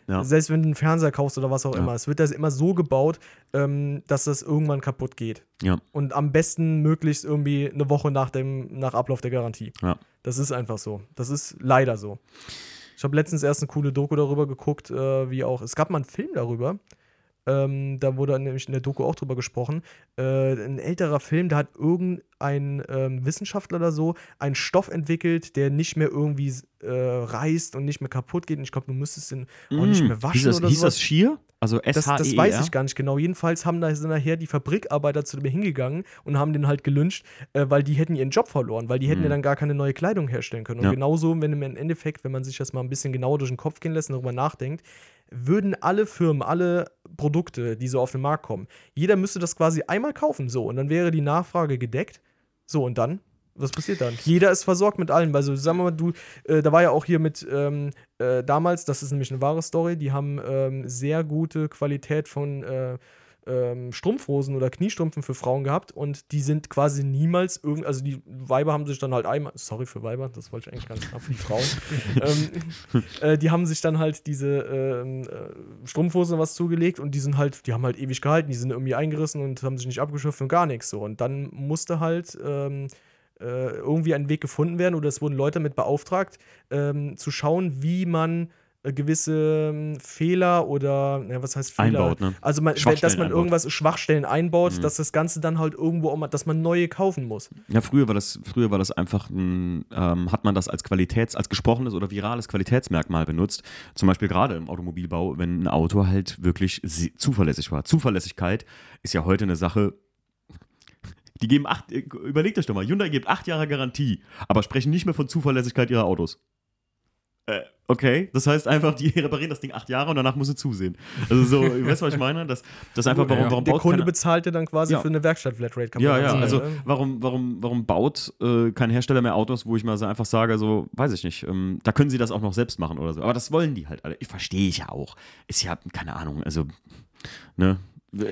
Ja. selbst wenn du einen Fernseher kaufst oder was auch Ja. immer, es wird das immer so gebaut, ähm, dass das irgendwann kaputt geht. Ja. Und am besten möglichst irgendwie eine Woche nach dem nach Ablauf der Garantie. Ja. Das ist einfach so. Das ist leider so. Ich habe letztens erst eine coole Doku darüber geguckt, äh, wie auch. Es gab mal einen Film darüber. Ähm, da wurde nämlich in der Doku auch drüber gesprochen. Äh, ein älterer Film, da hat irgendein ähm, Wissenschaftler oder so einen Stoff entwickelt, der nicht mehr irgendwie äh, reißt und nicht mehr kaputt geht. Und ich glaube, du müsstest ihn auch nicht Mm, mehr waschen hieß das, oder hieß sowas. das Schier? Also s Das, das weiß ich gar nicht genau. Jedenfalls haben da sind nachher die Fabrikarbeiter zu dem hingegangen und haben den halt gelünscht, äh, weil die hätten ihren Job verloren, weil die hätten Mhm. ja dann gar keine neue Kleidung herstellen können. Und Ja. genauso, wenn im Endeffekt, wenn man sich das mal ein bisschen genauer durch den Kopf gehen lässt und darüber nachdenkt, würden alle Firmen, alle Produkte, die so auf den Markt kommen, jeder müsste das quasi einmal kaufen, so, und dann wäre die Nachfrage gedeckt. So, und dann? Was passiert dann? Jeder ist versorgt mit allem. Also, sagen wir mal, du, äh, da war ja auch hier mit ähm, äh, damals, das ist nämlich eine wahre Story, die haben ähm, sehr gute Qualität von äh, ähm, Strumpfhosen oder Kniestrümpfen für Frauen gehabt und die sind quasi niemals irgend, also die Weiber haben sich dann halt einmal, sorry für Weiber, das wollte ich eigentlich ganz klar für die Frauen, ähm, äh, die haben sich dann halt diese ähm, äh, Strumpfhosen was zugelegt und die sind halt, die haben halt ewig gehalten, die sind irgendwie eingerissen und haben sich nicht abgeschöpft und gar nichts so und dann musste halt ähm, äh, irgendwie ein Weg gefunden werden oder es wurden Leute mit beauftragt, ähm, zu schauen, wie man äh, gewisse ähm, Fehler oder ja, was heißt Fehler? Einbaut, ne? Also man, dass man einbaut. irgendwas Schwachstellen einbaut, Mhm. dass das Ganze dann halt irgendwo auch mal, dass man neue kaufen muss. Ja, früher war das, früher war das einfach, ein, ähm, hat man das als Qualitäts-, als gesprochenes oder virales Qualitätsmerkmal benutzt. Zum Beispiel gerade im Automobilbau, wenn ein Auto halt wirklich zuverlässig war. Zuverlässigkeit ist ja heute eine Sache. Die geben acht, äh, überlegt euch doch mal, Hyundai gibt acht Jahre Garantie, aber sprechen nicht mehr von Zuverlässigkeit ihrer Autos. Äh, okay, das heißt einfach, die reparieren das Ding acht Jahre und danach muss sie zusehen. Also so, weißt du, was ich meine? Das, das einfach, warum, Ja. warum Der baut Kunde bezahlt ja dann quasi Ja. für eine Werkstatt-Flatrate. kann ja, man ja, sagen, also ne? warum, warum, warum baut äh, kein Hersteller mehr Autos, wo ich mal so einfach sage, so, weiß ich nicht, ähm, da können sie das auch noch selbst machen oder so. Aber das wollen die halt alle. Ich verstehe ich ja auch. Ist ja, keine Ahnung, also, ne?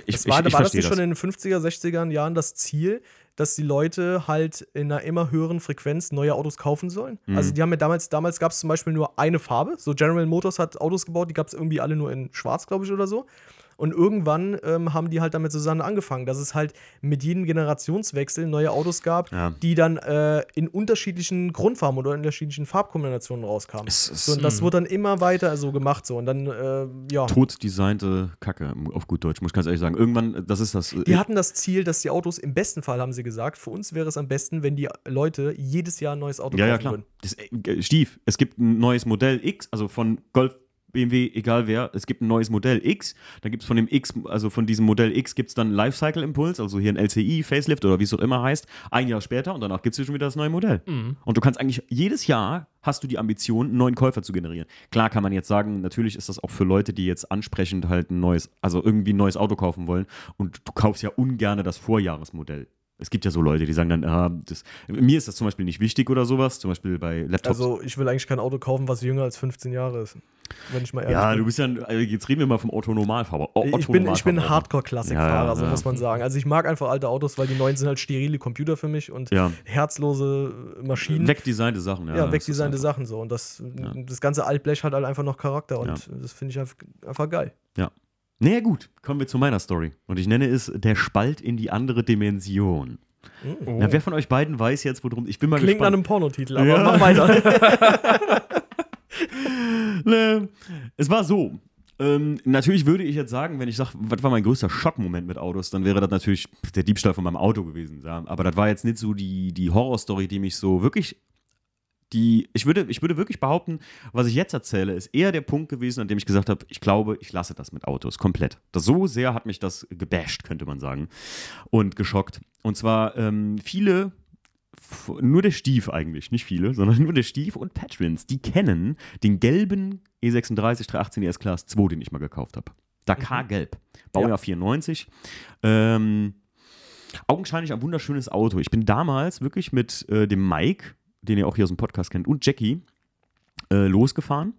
Ich, Das war, ich, ich war das nicht schon in den 50er, 60er Jahren das Ziel, dass die Leute halt in einer immer höheren Frequenz neue Autos kaufen sollen? Mhm. Also die haben ja damals, damals gab es zum Beispiel nur eine Farbe. So General Motors hat Autos gebaut, die gab es irgendwie alle nur in schwarz, glaube ich, oder so. Und irgendwann ähm, haben die halt damit zusammen angefangen, dass es halt mit jedem Generationswechsel neue Autos gab, Ja. die dann äh, in unterschiedlichen Grundfarben oder in unterschiedlichen Farbkombinationen rauskamen. Es ist- so, und das wurde dann immer weiter so gemacht. So. Und dann, äh, ja. tot designte Kacke, auf gut Deutsch, muss ich ganz ehrlich sagen. Irgendwann, das ist das. äh, Die hatten das Ziel, dass die Autos im besten Fall, haben sie gesagt, für uns wäre es am besten, wenn die Leute jedes Jahr ein neues Auto Ja, ja, kaufen klar. würden. Das, äh, Stief, es gibt ein neues Modell X, also von Golf, BMW, egal wer, es gibt ein neues Modell X, dann gibt es von dem X, also von diesem Modell X gibt es dann Lifecycle Impuls, also hier ein LCI, Facelift oder wie es auch immer heißt, ein Jahr später und danach gibt es schon wieder das neue Modell. Und du kannst eigentlich jedes Jahr hast du die Ambition, einen neuen Käufer zu generieren. Klar kann man jetzt sagen, natürlich ist das auch für Leute, die jetzt ansprechend halt ein neues, also irgendwie ein neues Auto kaufen wollen und du kaufst ja ungerne das Vorjahresmodell. Es gibt ja so Leute, die sagen dann, ah, das, mir ist das zum Beispiel nicht wichtig oder sowas, zum Beispiel bei Laptops. Also ich will eigentlich kein Auto kaufen, was jünger als 15 Jahre ist. Wenn ich mal ehrlich ja, bin. du bist ja, also jetzt reden wir mal vom Otto-Normalfahrer. O- ich bin, ich bin Otto-Normalverbraucher. Hardcore-Klassikfahrer, Ja, so ja. muss man sagen. Also ich mag einfach alte Autos, weil die neuen sind halt sterile Computer für mich und Ja. herzlose Maschinen. Wegdesignte Sachen, ja. ja, wegdesignte Sachen so. Und das, das ganze Altblech hat halt einfach noch Charakter und das finde ich einfach geil. Ja. Naja, gut, kommen wir zu meiner Story. Und ich nenne es Der Spalt in die andere Dimension. Oh. Na, wer von euch beiden weiß jetzt, worum. Ich bin mal Klingt nach gespannt. einem Pornotitel, aber Ja. mach weiter. Ne, es war so. Ähm, natürlich würde ich jetzt sagen, wenn ich sage, was war mein größter Schockmoment mit Autos, dann wäre das natürlich der Diebstahl von meinem Auto gewesen. Ja. Aber das war jetzt nicht so die, die Horrorstory, die mich so wirklich. Die, ich, würde, ich würde wirklich behaupten, was ich jetzt erzähle, ist eher der Punkt gewesen, an dem ich gesagt habe, ich glaube, ich lasse das mit Autos komplett. Das, so sehr hat mich das gebasht, könnte man sagen. Und geschockt. Und zwar ähm, viele nur der Stief eigentlich, nicht viele, sondern nur der Stief und Patrons, die kennen den gelben E E36 318 ES Class 2, den ich mal gekauft habe. Dakar Gelb, Baujahr Ja. 94. Ähm, augenscheinlich ein wunderschönes Auto. Ich bin damals wirklich mit äh, dem Mike, den ihr auch hier aus dem Podcast kennt, und Jackie äh, losgefahren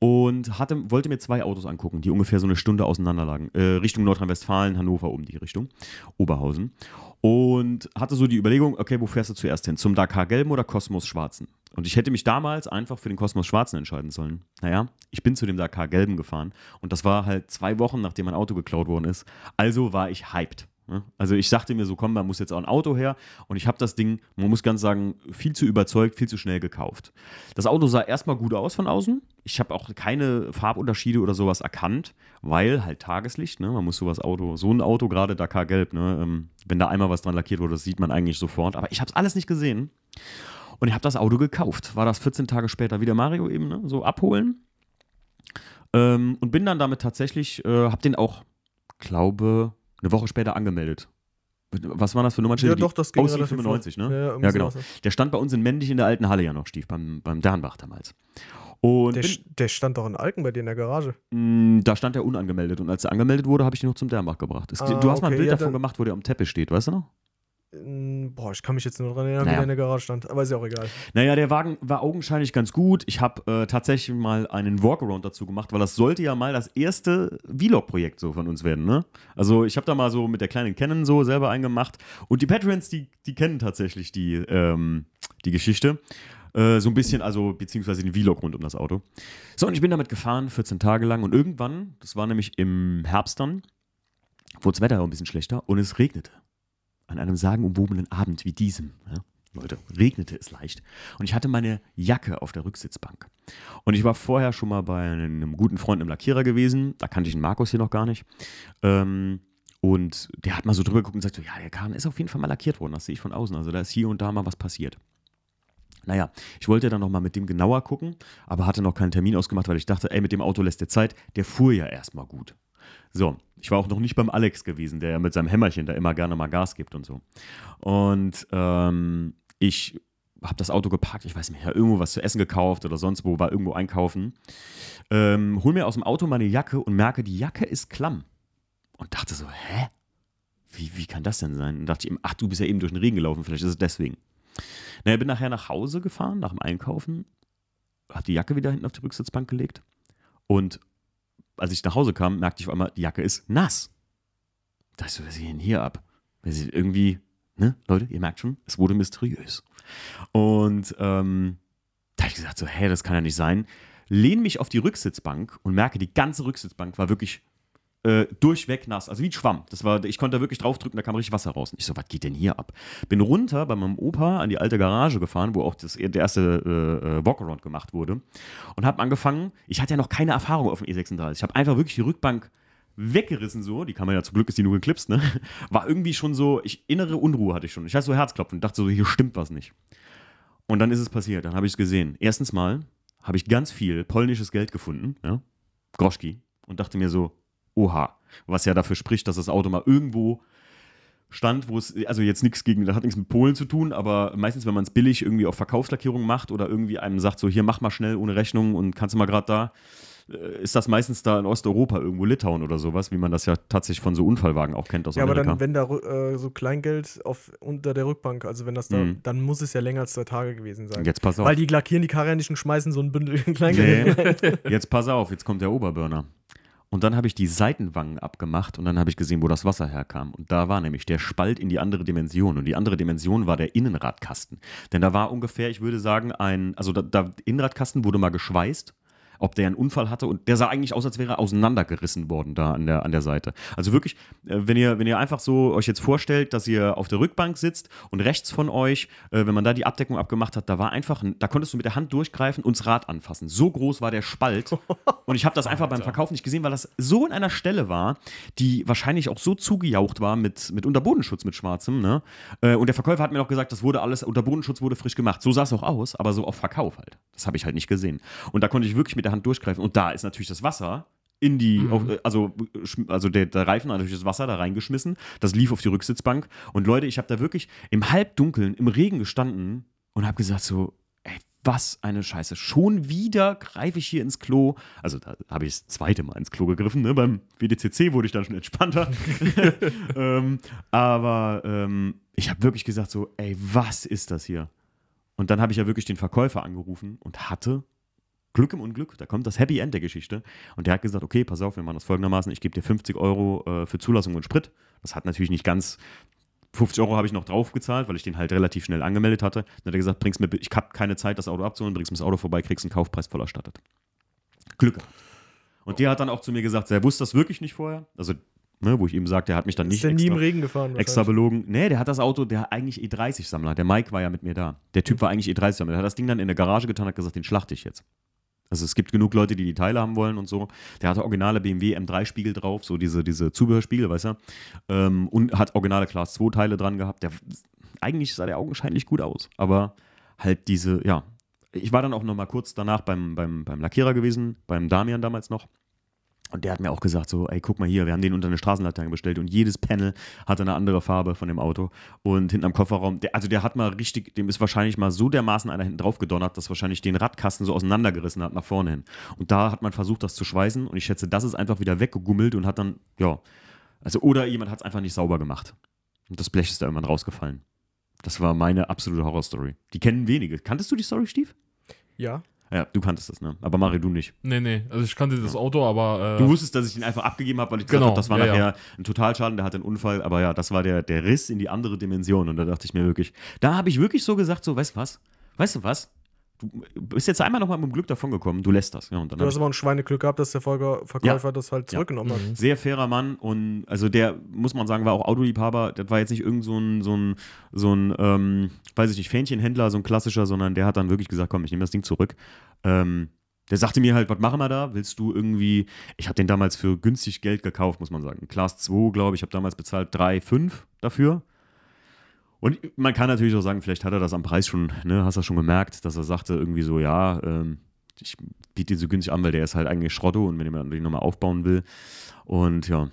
und hatte, wollte mir zwei Autos angucken, die ungefähr so eine Stunde auseinander lagen. Äh, Richtung Nordrhein-Westfalen, Hannover um die Richtung, Oberhausen. Und hatte so die Überlegung, okay, wo fährst du zuerst hin? Zum Dakar Gelben oder Kosmos Schwarzen? Und ich hätte mich damals einfach für den Kosmos Schwarzen entscheiden sollen. Naja, ich bin zu dem Dakar Gelben gefahren und das war halt zwei Wochen, nachdem mein Auto geklaut worden ist. Also war ich hyped. Ne? Also ich sagte mir so, komm, da muss jetzt auch ein Auto her. Und ich habe das Ding, man muss ganz sagen, viel zu überzeugt, viel zu schnell gekauft. Das Auto sah erstmal gut aus von außen. Ich habe auch keine Farbunterschiede oder sowas erkannt, weil halt Tageslicht, ne? Man muss sowas Auto, so ein Auto, gerade Dakar Gelb, ne? Ähm, wenn da einmal was dran lackiert wurde, das sieht man eigentlich sofort. Aber ich habe es alles nicht gesehen. Und ich habe das Auto gekauft. War das 14 Tage später wieder Mario eben, ne? So abholen. Ähm, und bin dann damit tatsächlich, äh, habe den auch, glaube, eine Woche später angemeldet. Was war das für Nummernschild? Ja, doch, das ging relativ 95, flott. ne? Ja, ja, genau. Der stand bei uns in Männlich in der alten Halle ja noch, Stief, beim, beim Dernbach damals. Und Der, bin, der stand doch in Alken bei dir in der Garage. mh, da stand er unangemeldet. Und als er angemeldet wurde, habe ich ihn noch zum Dernbach gebracht. Es, Ah, du hast mal ein okay, Bild ja, davon gemacht, wo der am Teppich steht, weißt du noch? Boah, ich kann mich jetzt nur daran erinnern, wie Naja. der in der Garage stand. Aber ist ja auch egal. Naja, der Wagen war augenscheinlich ganz gut. Ich habe äh, tatsächlich mal einen Walkaround dazu gemacht, weil das sollte ja mal das erste Vlog-Projekt so von uns werden. Ne? Also ich habe da mal so mit der kleinen Canon so selber eingemacht. Und die Patreons, die, die kennen tatsächlich die, ähm, die Geschichte. Äh, so ein bisschen, also beziehungsweise den Vlog rund um das Auto. So, und ich bin damit gefahren, 14 Tage lang. Und irgendwann, das war nämlich im Herbst dann, wurde das Wetter auch ein bisschen schlechter und es regnete. An einem sagenumwobenen Abend wie diesem. Ja? Leute, regnete es leicht. Und ich hatte meine Jacke auf der Rücksitzbank. Und ich war vorher schon mal bei einem guten Freund im Lackierer gewesen. Da kannte ich den Markus hier noch gar nicht. Ähm, und der hat mal so drüber geguckt und sagt so, ja, der Kahn ist auf jeden Fall mal lackiert worden. Das sehe ich von außen. Also da ist hier und da mal was passiert. Naja, ich wollte dann noch mal mit dem genauer gucken, aber hatte noch keinen Termin ausgemacht, weil ich dachte, ey, mit dem Auto lässt der Zeit. Der fuhr ja erstmal gut. So, ich war auch noch nicht beim Alex gewesen, der ja mit seinem Hämmerchen da immer gerne mal Gas gibt und so. Und ähm, ich habe das Auto geparkt, ich weiß nicht, ja, irgendwo was zu essen gekauft oder sonst wo, war irgendwo einkaufen. Ähm, hol mir aus dem Auto meine Jacke und merke, die Jacke ist klamm. Und dachte so, hä? Wie, wie kann das denn sein? Und dachte ich ihm, ach, du bist ja eben durch den Regen gelaufen, vielleicht ist es deswegen. Naja, bin nachher nach Hause gefahren, nach dem Einkaufen, habe die Jacke wieder hinten auf die Rücksitzbank gelegt und als ich nach Hause kam, merkte ich auf einmal, die Jacke ist nass. Da ich so, ist denn hier ab? Ist irgendwie, ne, Leute, ihr merkt schon, es wurde mysteriös. Und ähm, da habe ich gesagt, so, hä, das kann ja nicht sein. Lehne mich auf die Rücksitzbank und merke, die ganze Rücksitzbank war wirklich äh, durchweg nass, also wie ein Schwamm. Das war, ich konnte da wirklich draufdrücken, da kam richtig Wasser raus. Und ich so, was geht denn hier ab? Bin runter bei meinem Opa an die alte Garage gefahren, wo auch das, der erste äh, äh, Walkaround gemacht wurde. Und habe angefangen, ich hatte ja noch keine Erfahrung auf dem E36. Ich habe einfach wirklich die Rückbank weggerissen so, die kann man ja zum Glück ist die nur geklipst, ne? War irgendwie schon so, ich innere Unruhe hatte ich schon. Ich hatte so Herzklopfen dachte so, hier stimmt was nicht. Und dann ist es passiert, dann habe ich es gesehen. Erstens mal habe ich ganz viel polnisches Geld gefunden, ja? Groschki, und dachte mir so, oha, was ja dafür spricht, dass das Auto mal irgendwo stand, wo es, also jetzt nichts gegen, das hat nichts mit Polen zu tun, aber meistens, wenn man es billig irgendwie auf Verkaufslackierung macht oder irgendwie einem sagt, so hier mach mal schnell ohne Rechnung und kannst du mal gerade da, äh, ist das meistens da in Osteuropa, irgendwo Litauen oder sowas, wie man das ja tatsächlich von so Unfallwagen auch kennt aus Ja, aber Amerika. dann, wenn da äh, so Kleingeld auf, unter der Rückbank, also wenn das da, Mhm. dann muss es ja länger als zwei Tage gewesen sein. jetzt pass auf. Weil die lackieren die Karre ja nicht und schmeißen so ein Bündel Kleingeld. Nee, jetzt pass auf, jetzt kommt der Oberburner. Und dann habe ich die Seitenwangen abgemacht und dann habe ich gesehen, wo das Wasser herkam. Und da war nämlich der Spalt in die andere Dimension. Und die andere Dimension war der Innenradkasten. Denn da war ungefähr, ich würde sagen, ein, also da, da Innenradkasten wurde mal geschweißt, ob der einen Unfall hatte. Und der sah eigentlich aus, als wäre er auseinandergerissen worden da an der, an der Seite. Also wirklich, äh, wenn ihr, wenn ihr einfach so euch jetzt vorstellt, dass ihr auf der Rückbank sitzt und rechts von euch, äh, wenn man da die Abdeckung abgemacht hat, da war einfach, ein, da konntest du mit der Hand durchgreifen und das Rad anfassen. So groß war der Spalt. Und ich habe das einfach beim Verkauf nicht gesehen, weil das so in einer Stelle war, die wahrscheinlich auch so zugejaucht war mit, mit Unterbodenschutz, mit schwarzem. Ne? Äh, Und der Verkäufer hat mir noch gesagt, das wurde alles, Unterbodenschutz wurde frisch gemacht. So sah es auch aus, aber so auf Verkauf halt. Das habe ich halt nicht gesehen. Und da konnte ich wirklich mit der Hand durchgreifen. Und da ist natürlich das Wasser in die, auf, äh, also, also der, der Reifen hat natürlich das Wasser da reingeschmissen. Das lief auf die Rücksitzbank. Und Leute, ich habe da wirklich im Halbdunkeln, im Regen gestanden und habe gesagt so, ey, was eine Scheiße. Schon wieder greife ich hier ins Klo. Also da habe ich das zweite Mal ins Klo gegriffen. Ne? Beim WDCC wurde ich dann schon entspannter. ähm, aber ähm, ich habe wirklich gesagt so, ey, was ist das hier? Und dann habe ich ja wirklich den Verkäufer angerufen und hatte Glück im Unglück, da kommt das Happy End der Geschichte. Und der hat gesagt, okay, pass auf, wir machen das folgendermaßen, ich gebe dir 50 Euro äh, für Zulassung und Sprit. Das hat natürlich nicht ganz, 50 Euro habe ich noch drauf gezahlt, weil ich den halt relativ schnell angemeldet hatte. Dann hat er gesagt, bring's mir, ich habe keine Zeit, das Auto abzuholen, bringst mir das Auto vorbei, kriegst einen Kaufpreis voll erstattet. Glück gehabt. Und der hat dann auch zu mir gesagt, er wusste das wirklich nicht vorher. Also, ne, wo ich ihm sagte, er hat mich dann Ist nicht der nie im extra, Regen gefahren? extra belogen. Nee, der hat das Auto, der eigentlich E30-Sammler. Der Mike war ja mit mir da. Der Typ war eigentlich E30-Sammler. Der hat das Ding dann in der Garage getan und hat gesagt, den schlachte ich jetzt. Also es gibt genug Leute, die die Teile haben wollen und so. Der hatte originale BMW M3-Spiegel drauf, so diese, diese Zubehörspiegel, weißt du? Ähm, und hat originale Class 2-Teile dran gehabt. Der, eigentlich sah der augenscheinlich gut aus, aber halt diese, ja. Ich war dann auch noch mal kurz danach beim, beim, beim Lackierer gewesen, beim Damian damals noch. Und der hat mir auch gesagt, so, ey, guck mal hier, wir haben den unter eine Straßenlaterne bestellt und jedes Panel hatte eine andere Farbe von dem Auto. Und hinten am Kofferraum, der, also der hat mal richtig, dem ist wahrscheinlich mal so dermaßen einer hinten drauf gedonnert, dass wahrscheinlich den Radkasten so auseinandergerissen hat nach vorne hin. Und da hat man versucht, das zu schweißen und ich schätze, das ist einfach wieder weggegummelt und hat dann, ja, also oder jemand hat es einfach nicht sauber gemacht. Und das Blech ist da irgendwann rausgefallen. Das war meine absolute Horrorstory. Die kennen wenige. Kanntest du die Story, Steve? Ja. Ja, du kanntest das, ne? Aber Mario, du nicht. Nee, nee, also ich kannte das Auto, aber. Äh, Du wusstest, dass ich ihn einfach abgegeben habe, weil ich gesagt Genau, habe, das war ja, nachher ja. ein Totalschaden, der hatte einen Unfall, aber ja, das war der, der Riss in die andere Dimension. Und da dachte ich mir wirklich, da habe ich wirklich so gesagt, so, weißt du was? Weißt du was? Du bist jetzt einmal nochmal mit dem Glück davon gekommen, du lässt das. Ja, und dann Du hast aber ein Schweineglück gehabt, dass der Verkäufer Verkäufer das halt zurückgenommen hat. sehr fairer Mann und also der, muss man sagen, war auch Autoliebhaber. Das war jetzt nicht irgend so ein, so ein, so ein ähm, weiß ich nicht, Fähnchenhändler, so ein klassischer, sondern der hat dann wirklich gesagt, komm, ich nehme das Ding zurück. Ähm, der sagte mir halt, was machen wir da? Willst du irgendwie, ich habe den damals für günstig Geld gekauft, muss man sagen. Class 2, glaube ich, habe damals bezahlt 3,5 dafür. Und man kann natürlich auch sagen, vielleicht hat er das am Preis schon, ne, hast du schon gemerkt, dass er sagte irgendwie so, ja, ähm, ich biete den so günstig an, weil der ist halt eigentlich Schrotto und wenn jemand den nochmal aufbauen will. Und ja.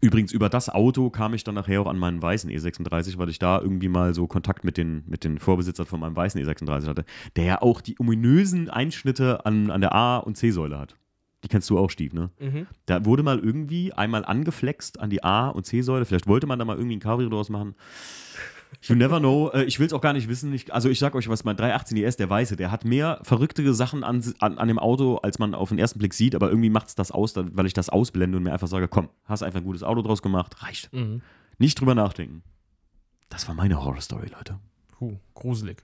Übrigens, über das Auto kam ich dann nachher auch an meinen weißen E36, weil ich da irgendwie mal so Kontakt mit den, mit den Vorbesitzern von meinem weißen E36 hatte, der ja auch die ominösen Einschnitte an, an der A- und C-Säule hat. Die kennst du auch, Stief, ne? Mhm. Da wurde mal irgendwie einmal angeflext an die A- und C-Säule. Vielleicht wollte man da mal irgendwie ein Cabrio draus machen. You never know. Äh, Ich will es auch gar nicht wissen. Ich, also ich sag euch was, mein 318 IS, der Weiße, der hat mehr verrückte Sachen an, an, an dem Auto, als man auf den ersten Blick sieht. Aber irgendwie macht es das aus, weil ich das ausblende und mir einfach sage, komm, hast einfach ein gutes Auto draus gemacht, reicht. Mhm. Nicht drüber nachdenken. Das war meine Horrorstory, Leute. Puh, gruselig.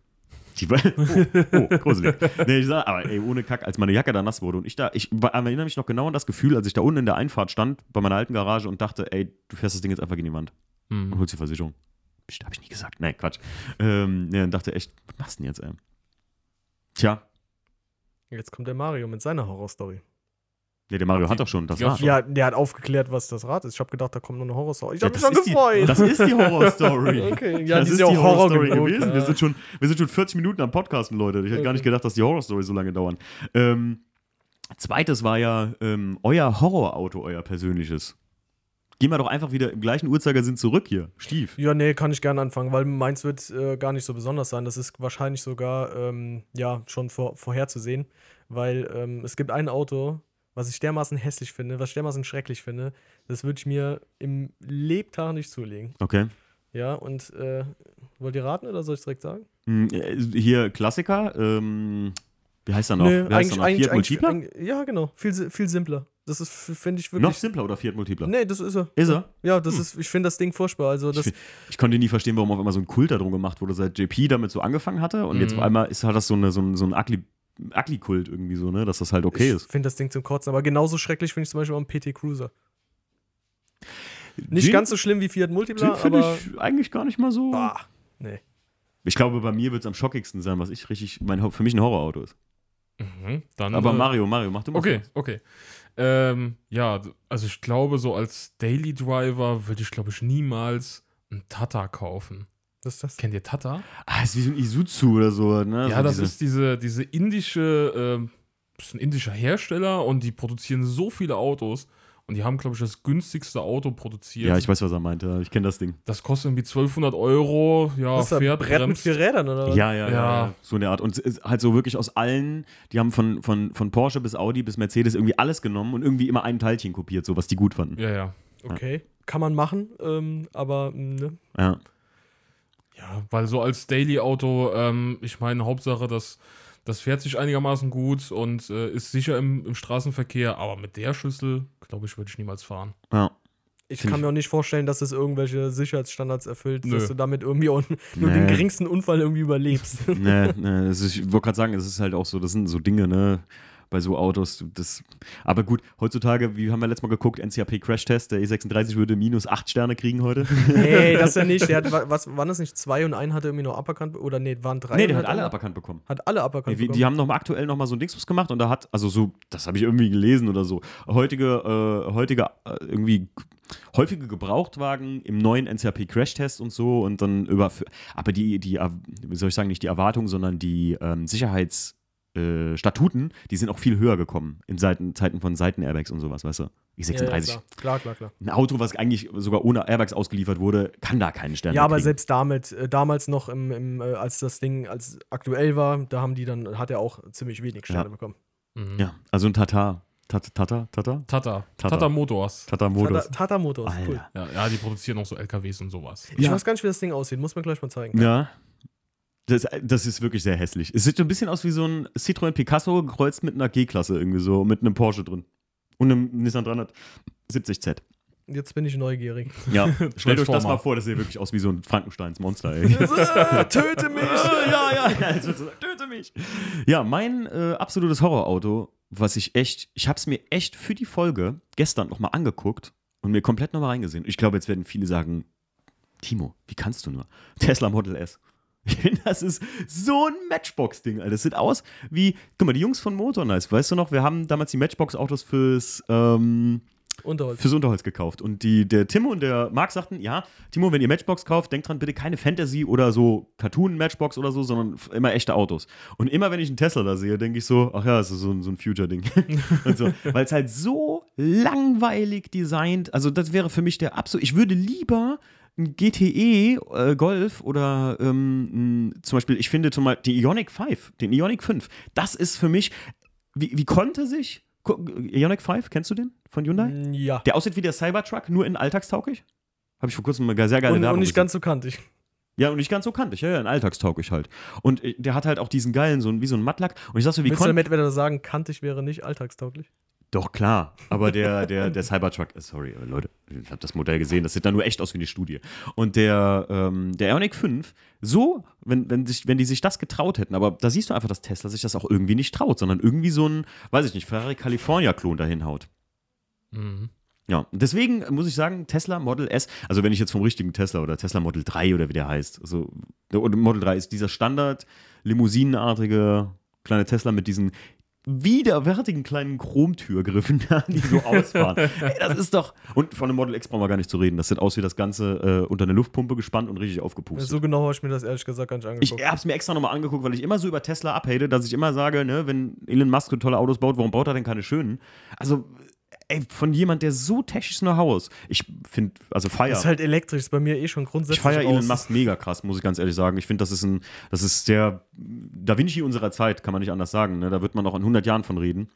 Die war, oh, oh, gruselig. Nee, ich sag, aber ey, ohne Kack, als meine Jacke da nass wurde und ich da, ich erinnere mich noch genau an das Gefühl, als ich da unten in der Einfahrt stand, bei meiner alten Garage und dachte, ey, du fährst das Ding jetzt einfach gegen die Wand und Mhm. holst die Versicherung. Psst, hab ich nie gesagt. Nee, Quatsch. Ähm, nee, und dachte echt, was machst du denn jetzt, ey? Tja, Jetzt kommt der Mario mit seiner Horrorstory. Nee, der Mario hat doch schon, das du- Ja, der hat aufgeklärt, was das Rad ist. Ich habe gedacht, da kommt noch eine Horrorstory. Ich Ja, habe mich das schon ist die- gefreut. Das ist die Horrorstory. Okay, ja, das die ist ist ja auch die Horror Horrorstory genug, gewesen. ja. Wir, sind schon, wir sind schon 40 Minuten am Podcasten, Leute. Ich hätte gar nicht gedacht, dass die Horrorstory so lange dauern. Ähm, zweites war ja ähm, euer Horrorauto, euer persönliches. Gehen wir doch einfach wieder im gleichen Uhrzeigersinn zurück hier. Stief. Ja, nee, kann ich gerne anfangen, weil meins wird äh, gar nicht so besonders sein. Das ist wahrscheinlich sogar ähm, ja schon vor, vorherzusehen, weil ähm, es gibt ein Auto, was ich dermaßen hässlich finde, was ich dermaßen schrecklich finde, das würde ich mir im Lebtag nicht zulegen. Okay. Ja, und äh, wollt ihr raten oder soll ich direkt sagen? Hm, äh, hier Klassiker. Ähm, wie heißt er noch? Wie heißt er noch? Fiat eigentlich- ja, genau, viel, viel simpler. Das ist, finde ich Noch wirklich. simpler oder Fiat Multipla? Nee, das ist er. Ist er? Ja, das ist, ich finde das Ding furchtbar. Also, das, ich, ich konnte nie verstehen, warum auf einmal so ein Kult darum gemacht wurde, seit JP damit so angefangen hatte. Und jetzt Mhm. auf einmal ist, hat das so, eine, so ein, so ein Ugly, Ugly-Kult irgendwie so, ne? Dass das halt okay ich ist. finde das Ding zum Kotzen. Aber genauso schrecklich finde ich zum Beispiel auch einen PT Cruiser. Nicht Den- ganz so schlimm wie Fiat Multipla, Den finde aber. ich eigentlich gar nicht mal so. Bah, nee. Ich glaube, bei mir wird es am schockigsten sein, was ich richtig, mein, für mich ein Horrorauto ist. Mhm. Dann, Aber äh, Mario, Mario, mach du mal. Okay, was. okay. Ähm, ja, also ich glaube, so als Daily Driver würde ich, glaube ich, niemals einen Tata kaufen. Was ist das? Kennt ihr Tata? Ah, ist wie so ein Isuzu oder so, ne? ja, so das diese- ist diese, diese indische, das ist ein indischer Hersteller und die produzieren so viele Autos und die haben, glaube ich, das günstigste Auto produziert. Ja, ich weiß, was er meinte. Ich kenne das Ding. Das kostet irgendwie 1200 Euro. Ja, Was ist das? fährt, Brett mit bremst. vier Rädern oder was? Ja, ja, ja, Ja. So eine Art. Und es ist halt so wirklich aus allen, die haben von, von, von Porsche bis Audi bis Mercedes irgendwie alles genommen und irgendwie immer ein Teilchen kopiert, so was die gut fanden. Ja, ja. Okay. Kann man machen, ähm, aber ne. Ja. Ja, weil so als Daily-Auto, ähm, ich meine, Hauptsache, das, das fährt sich einigermaßen gut und äh, ist sicher im, im Straßenverkehr, aber mit der Schüssel, glaube ich, würde ich niemals fahren. ja. Ich kann ich- mir auch nicht vorstellen, dass es irgendwelche Sicherheitsstandards erfüllt, Nö. dass du damit irgendwie auch nur Nee. den geringsten Unfall irgendwie überlebst. nee, nee, ist, ich wollte gerade sagen, es ist halt auch so, das sind so Dinge, ne? Bei so Autos, das. Aber gut, heutzutage, wie haben wir letztes Mal geguckt, NCAP Crash-Test, der E36 würde minus 8 Sterne kriegen heute. nee, das ja nicht. Der hat, wa- was, waren das nicht zwei und ein hatte irgendwie noch aberkannt? Oder nee, waren drei? nee, der hat alle aberkannt bekommen. Hat alle aberkannt. Nee, bekommen. die haben noch mal aktuell noch mal so ein Dingsbus gemacht und da hat, also so, das habe ich irgendwie gelesen oder so, heutige, äh, heutige, äh, irgendwie häufige Gebrauchtwagen im neuen NCAP Crash-Test und so und dann über, aber die, die, wie soll ich sagen, nicht die Erwartungen, sondern die ähm, Sicherheits- äh, Statuten, die sind auch viel höher gekommen in Seiten, Zeiten von Seitenairbags und sowas, weißt du? Die ja, ja, 36. klar, klar, klar. klar. Ein Auto, was eigentlich sogar ohne Airbags ausgeliefert wurde, kann da keinen Stern Ja, aber kriegen. selbst damit, äh, damals noch, im, im, äh, als das Ding als aktuell war, da haben die dann, hat er auch ziemlich wenig Sterne Ja. bekommen. Mhm. Ja, also ein Tatar. Tata, Tata, Tata? Tata. Tata. Tata Motors. Tata Modus. Tata, Tata Motors, cool. Alter. Ja, ja, die produzieren auch so LKWs und sowas. Ich Ja. weiß gar nicht, wie das Ding aussieht. Muss man gleich mal zeigen. Ja. Das, das ist wirklich sehr hässlich. Es sieht so ein bisschen aus wie so ein Citroën Picasso gekreuzt mit einer G-Klasse irgendwie so, mit einem Porsche drin. Und einem Nissan 370Z. Jetzt bin ich neugierig. Ja, stellt euch das mal vor, das sieht wirklich aus wie so ein Frankensteins Monster. Ey. Äh, Töte mich! ja, ja, ja, töte mich. Ja, mein äh, absolutes Horrorauto, was ich echt, ich habe es mir echt für die Folge gestern nochmal angeguckt und mir komplett nochmal reingesehen. Ich glaube, jetzt werden viele sagen, Timo, wie kannst du nur? Tesla Model S. Ich finde, das ist so ein Matchbox-Ding, Alter. Das sieht aus wie, guck mal, die Jungs von Motor Nice, weißt du noch, wir haben damals die Matchbox-Autos fürs, ähm, Unterholz. fürs Unterholz gekauft. Und die, der Timo und der Marc sagten, ja, Timo, wenn ihr Matchbox kauft, denkt dran, bitte keine Fantasy oder so Cartoon-Matchbox oder so, sondern immer echte Autos. Und immer, wenn ich einen Tesla da sehe, denke ich so, ach ja, das ist so, ein- so ein Future-Ding. So. Weil es halt so langweilig designt, also das wäre für mich der absolute, ich würde lieber ein GTE äh, Golf oder ähm, zum Beispiel, ich finde zum Beispiel die Ionic 5, den Ionic 5, das ist für mich, wie, wie konnte sich, Ionic 5, kennst du den von Hyundai? Mm, Ja. Der aussieht wie der Cybertruck, nur in alltagstauglich? Habe ich vor kurzem mal sehr geile Und, Werbung und nicht gesehen. ganz so kantig. Ja, und nicht ganz so kantig, ja, ja, in alltagstauglich halt. Und äh, der hat halt auch diesen geilen, so, wie so ein Mattlack. Und ich sag so, wie konnte. damit wieder sagen, kantig wäre nicht alltagstauglich? Doch, klar. Aber der, der, der Cybertruck, äh, sorry, Leute, ich habe das Modell gesehen, das sieht dann nur echt aus wie eine Studie. Und der, ähm, der Ionic 5, so, wenn, wenn, sich, wenn die sich das getraut hätten, aber da siehst du einfach, dass Tesla sich das auch irgendwie nicht traut, sondern irgendwie so ein, weiß ich nicht, Ferrari California-Klon dahin haut. Mhm. Ja, deswegen muss ich sagen, Tesla Model S, also wenn ich jetzt vom richtigen Tesla oder Tesla Model 3 oder wie der heißt, also oder Model 3 ist dieser Standard limousinenartige kleine Tesla mit diesen widerwärtigen kleinen Chromtürgriffen, die so ausfahren. Ey, das ist doch und von dem Model X brauchen wir gar nicht zu reden. Das sieht aus wie das Ganze äh, unter eine Luftpumpe gespannt und richtig aufgepustet. So genau habe ich mir das ehrlich gesagt gar nicht Ich angeguckt. habe es mir extra nochmal angeguckt, weil ich immer so über Tesla abhate, dass ich immer sage, ne, wenn Elon Musk so tolle Autos baut, warum baut er denn keine schönen? Also, ey, von jemand, der so technisches Know-how ist. Ich finde, also feier. Das ist halt elektrisch, ist bei mir eh schon grundsätzlich ich feiere raus. Elon Musk mega krass, muss ich ganz ehrlich sagen. Ich finde, das ist ein, das ist der Da Vinci unserer Zeit, kann man nicht anders sagen. Ne? Da wird man noch in 100 Jahren von reden,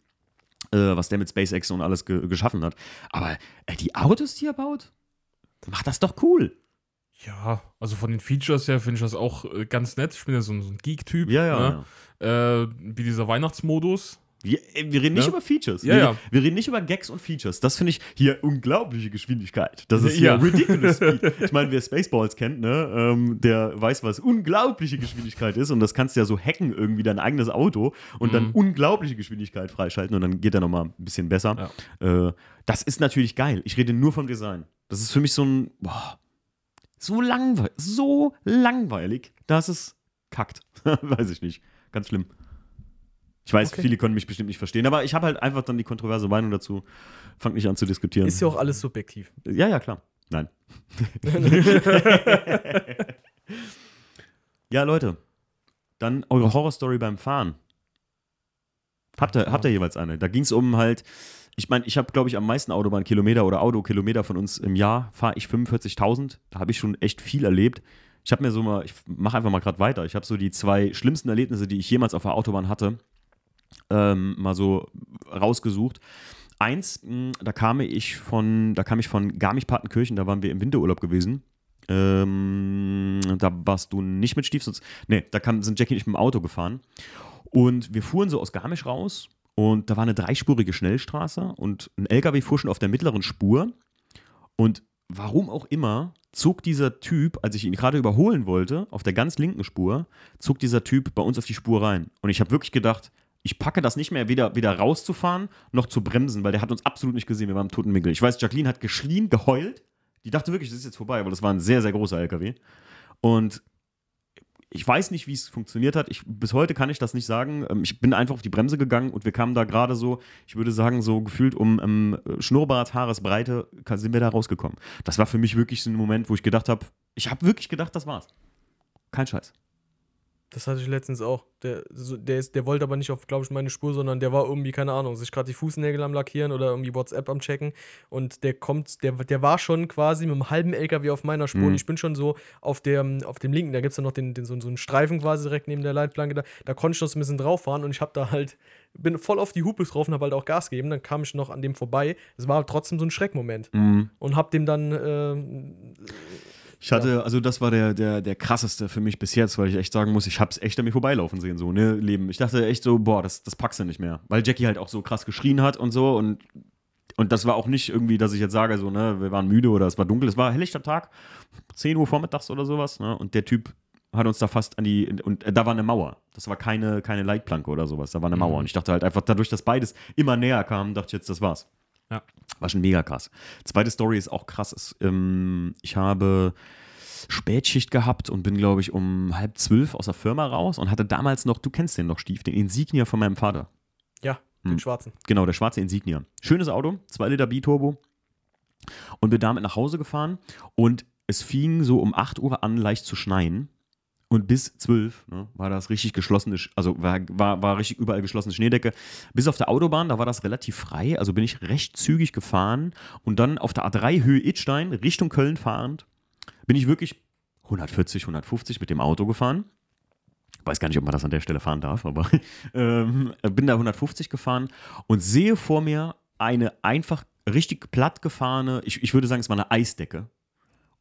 äh, was der mit SpaceX und alles ge geschaffen hat. Aber ey, die Autos, die er baut, macht das doch cool. Ja, also von den Features her finde ich das auch äh, ganz nett. Ich bin ja so, ein- so ein Geek-Typ. Ja, ja. ne? Äh, wie dieser Weihnachtsmodus. Wir, äh, wir reden nicht Ne? über Features. Ja, wir, ja. wir reden nicht über Gags und Features. Das finde ich hier unglaubliche Geschwindigkeit. Das ist hier Ja. ridiculous Speed. Ich meine, wer Spaceballs kennt, ne, ähm, der weiß, was unglaubliche Geschwindigkeit ist. Und das kannst du ja so hacken, irgendwie dein eigenes Auto und dann Mhm. unglaubliche Geschwindigkeit freischalten und dann geht er nochmal ein bisschen besser. Äh, das ist natürlich geil. Ich rede nur vom Design. Das ist für mich so ein. Boah, so langweilig. So langweilig, dass es kackt. weiß ich nicht. Ganz schlimm. Ich weiß, Okay. viele können mich bestimmt nicht verstehen, aber ich habe halt einfach dann die kontroverse Meinung dazu. Fang nicht an zu diskutieren. Ist ja auch alles subjektiv. ja, ja, klar. Nein. ja, Leute. Dann eure Horrorstory beim Fahren. Habt ihr, habt ihr jeweils eine? Da ging es um halt, ich meine, ich habe, glaube ich, am meisten Autobahnkilometer oder Autokilometer von uns im Jahr, fahre ich 45.000. Da habe ich schon echt viel erlebt. Ich habe mir so mal, ich mache einfach mal gerade weiter. Ich habe so die zwei schlimmsten Erlebnisse, die ich jemals auf der Autobahn hatte, ähm, mal so rausgesucht. Eins, mh, da kam ich von, da kam ich von Garmisch-Partenkirchen, da waren wir im Winterurlaub gewesen. Ähm, da warst du nicht mit Stief, sonst, nee, da kam, sind Jackie und ich mit dem Auto gefahren. Und wir fuhren so aus Garmisch raus und da war eine dreispurige Schnellstraße und ein LKW fuhr schon auf der mittleren Spur. Und warum auch immer zog dieser Typ, als ich ihn gerade überholen wollte, auf der ganz linken Spur, zog dieser Typ bei uns auf die Spur rein. Und ich habe wirklich gedacht, ich packe das nicht mehr, weder, weder rauszufahren noch zu bremsen, weil der hat uns absolut nicht gesehen. Wir waren im toten Winkel. Ich weiß, Jacqueline hat geschrien, geheult. Die dachte wirklich, das ist jetzt vorbei, aber das war ein sehr, sehr großer LKW. Und ich weiß nicht, wie es funktioniert hat. Ich, bis heute kann ich das nicht sagen. Ähm, Ich bin einfach auf die Bremse gegangen und wir kamen da gerade so, ich würde sagen, so gefühlt um ähm, Schnurrbart, Haaresbreite sind wir da rausgekommen. Das war für mich wirklich so ein Moment, wo ich gedacht habe, ich habe wirklich gedacht, das war's. Kein Scheiß. Das hatte ich letztens auch. Der, so, der, ist, der wollte aber nicht auf, glaube ich, meine Spur, sondern der war irgendwie, keine Ahnung, sich gerade die Fußnägel am Lackieren oder irgendwie WhatsApp am Checken. Und der kommt, der, der war schon quasi mit einem halben LKW auf meiner Spur. Mhm. Und ich bin schon so auf, der, auf dem linken, da gibt es ja noch den, den, so, so einen Streifen quasi direkt neben der Leitplanke. Da, da konnte ich noch so ein bisschen drauf fahren und ich habe da halt, bin voll auf die Hupe drauf und habe halt auch Gas gegeben. Dann kam ich noch an dem vorbei. Es war trotzdem so ein Schreckmoment. Mhm. Und hab dem dann, äh, Ich hatte, also das war der, der, der krasseste für mich bis jetzt, weil ich echt sagen muss, ich hab's echt an mir vorbeilaufen sehen, so, ne, Leben. Ich dachte echt so, boah, das, das packst du nicht mehr. Weil Jackie halt auch so krass geschrien hat und so und, und das war auch nicht irgendwie, dass ich jetzt sage, so, ne, wir waren müde oder es war dunkel, es war helllichter Tag, 10 Uhr vormittags oder sowas, ne, und der Typ hat uns da fast an die, und da war eine Mauer. Das war keine, keine Leitplanke oder sowas, da war eine Mauer. Und ich dachte halt einfach, dadurch, dass beides immer näher kam, dachte ich jetzt, das war's. Ja. War schon mega krass. Zweite Story ist auch krass. Ist, ähm, ich habe Spätschicht gehabt und bin, glaube ich, um halb zwölf aus der Firma raus und hatte damals noch, du kennst den noch, Stief, den Insignia von meinem Vater. ja, den Hm. schwarzen. Genau, der schwarze Insignia. Schönes Auto, 2 Liter Biturbo. Und bin damit nach Hause gefahren und es fing so um 8 Uhr an, leicht zu schneien. Und bis 12 ne, war das richtig geschlossene, Sch- also war, war, war richtig überall geschlossene Schneedecke. Bis auf der Autobahn, da war das relativ frei, also bin ich recht zügig gefahren. Und dann auf der A3 Höhe Idstein, Richtung Köln fahrend, bin ich wirklich 140, 150 mit dem Auto gefahren. Weiß gar nicht, ob man das an der Stelle fahren darf, aber ähm, bin da 150 gefahren und sehe vor mir eine einfach richtig platt gefahrene, ich, ich würde sagen, es war eine Eisdecke.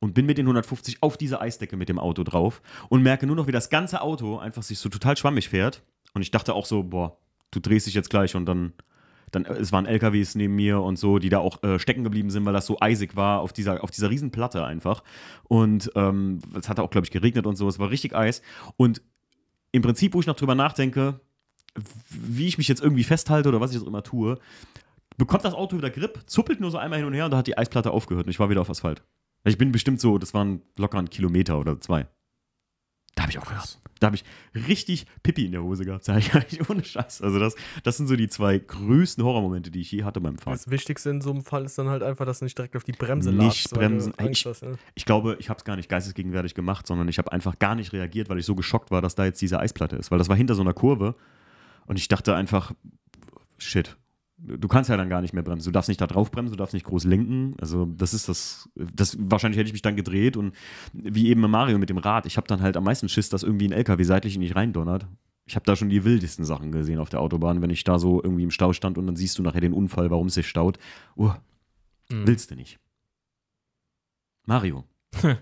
Und bin mit den 150 auf diese Eisdecke mit dem Auto drauf und merke nur noch, wie das ganze Auto einfach sich so total schwammig fährt. Und ich dachte auch so, boah, du drehst dich jetzt gleich und dann, dann es waren LKWs neben mir und so, die da auch äh, stecken geblieben sind, weil das so eisig war auf dieser, auf dieser riesen einfach. Und ähm, es hatte auch, glaube ich, geregnet und so, es war richtig Eis. Und im Prinzip, wo ich noch drüber nachdenke, wie ich mich jetzt irgendwie festhalte oder was ich jetzt immer tue, bekommt das Auto wieder Grip, zuppelt nur so einmal hin und her und da hat die Eisplatte aufgehört und ich war wieder auf Asphalt. Ich bin bestimmt so, das waren locker ein Kilometer oder zwei. Da habe ich auch gehabt. Da habe ich richtig Pipi in der Hose gehabt, sag ich eigentlich ohne Scheiß. Also das, das sind so die zwei größten Horrormomente, die ich je hatte beim Fahren. Das Wichtigste in so einem Fall ist dann halt einfach, dass du nicht direkt auf die Bremse Nicht du bremsen. Ich- hast, ne? Ich glaube, ich habe es gar nicht geistesgegenwärtig gemacht, sondern ich habe einfach gar nicht reagiert, weil ich so geschockt war, dass da jetzt diese Eisplatte ist. Weil das war hinter so einer Kurve und ich dachte einfach, shit, du kannst ja dann gar nicht mehr bremsen. Du darfst nicht da drauf bremsen, du darfst nicht groß lenken. Also das ist das, das wahrscheinlich hätte ich mich dann gedreht und wie eben Mario mit dem Rad, ich habe dann halt am meisten Schiss, dass irgendwie ein LKW seitlich in dich reindonnert. Ich habe da schon die wildesten Sachen gesehen auf der Autobahn, wenn ich da so irgendwie im Stau stand und dann siehst du nachher den Unfall, warum es sich staut. Uh, Mhm. willst du nicht. Mario.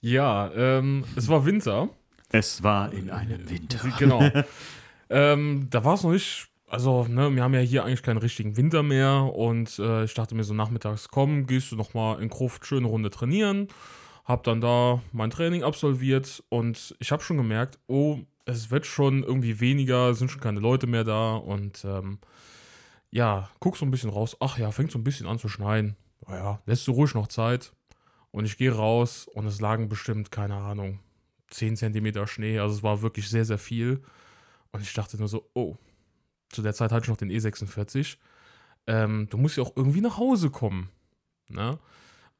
Ja, ähm, es war Winter. Es war in einem Winter. Genau. ähm, da war es noch nicht. Also, ne, wir haben ja hier eigentlich keinen richtigen Winter mehr und äh, ich dachte mir so nachmittags, komm, gehst du noch mal in Gruft schöne Runde trainieren. Hab dann da mein Training absolviert und ich habe schon gemerkt, oh, es wird schon irgendwie weniger, es sind schon keine Leute mehr da und ähm, ja, guck so ein bisschen raus. Ach ja, fängt so ein bisschen an zu schneien. Naja, lässt du ruhig noch Zeit. Und ich gehe raus und es lagen bestimmt, keine Ahnung, 10 Zentimeter Schnee. Also es war wirklich sehr, sehr viel. Und ich dachte nur so, oh, zu der Zeit hatte ich noch den E46. Ähm, du musst ja auch irgendwie nach Hause kommen. Ne?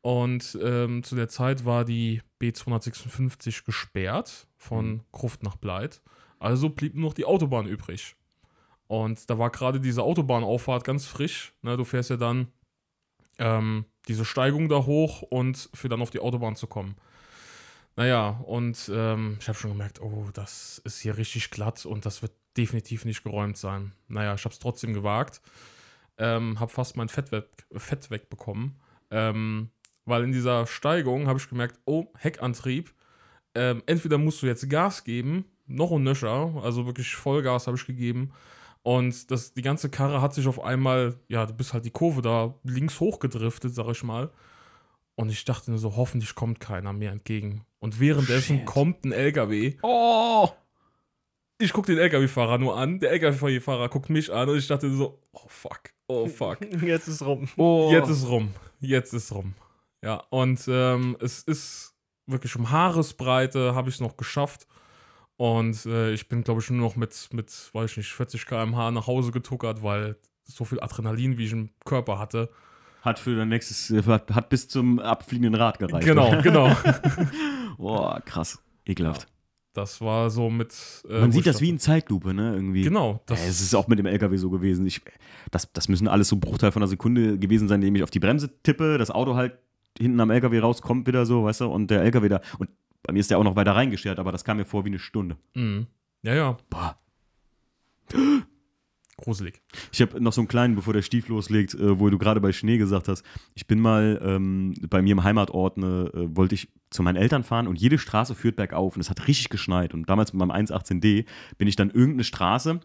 Und ähm, zu der Zeit war die B256 gesperrt von Mhm. Gruft nach Bleit. Also blieb nur noch die Autobahn übrig. Und da war gerade diese Autobahnauffahrt ganz frisch. Ne? Du fährst ja dann ähm, diese Steigung da hoch und für dann auf die Autobahn zu kommen. Naja, und ähm, ich habe schon gemerkt, oh, das ist hier richtig glatt und das wird definitiv nicht geräumt sein. Naja, ich habe es trotzdem gewagt. Ähm, habe fast mein Fett, weg, Fett wegbekommen. Ähm, weil in dieser Steigung habe ich gemerkt, oh, Heckantrieb. Ähm, entweder musst du jetzt Gas geben, noch ein Nöscher, also wirklich Vollgas habe ich gegeben. Und das, die ganze Karre hat sich auf einmal, ja, du bist halt die Kurve da links hochgedriftet, sag ich mal. Und ich dachte nur so, hoffentlich kommt keiner mir entgegen. Und währenddessen Shit. kommt ein LKW. Oh! Ich guck den LKW-Fahrer nur an. Der LKW-Fahrer guckt mich an und ich dachte so, oh fuck, oh fuck. Jetzt ist rum. Oh. Jetzt ist rum. Jetzt ist rum. Ja, und ähm, es ist wirklich um Haaresbreite habe ich es noch geschafft. Und äh, ich bin, glaube ich, nur noch mit, mit, weiß ich nicht, 40 km/h nach Hause getuckert, weil so viel Adrenalin, wie ich im Körper hatte. Hat für dein nächstes, hat, hat bis zum abfliegenden Rad gereicht. Genau, genau. Boah, krass. Ekelhaft. Das war so mit. äh, Man sieht das wie in Zeitlupe, ne? Irgendwie. Genau. Das Das, es ist auch mit dem LKW so gewesen. Ich, das, das müssen alles so Bruchteil von einer Sekunde gewesen sein, indem ich auf die Bremse tippe, das Auto halt hinten am LKW rauskommt wieder so, weißt du, und der LKW da. Und bei mir ist der auch noch weiter reingeschert, aber das kam mir vor wie eine Stunde. Mhm. Ja, ja. Boah. Gruselig. Ich habe noch so einen kleinen, bevor der Stief loslegt, äh, wo du gerade bei Schnee gesagt hast. Ich bin mal ähm, bei mir im Heimatort, ne, äh, wollte ich zu meinen Eltern fahren und jede Straße führt bergauf und es hat richtig geschneit. Und damals mit meinem 118D bin ich dann irgendeine Straße,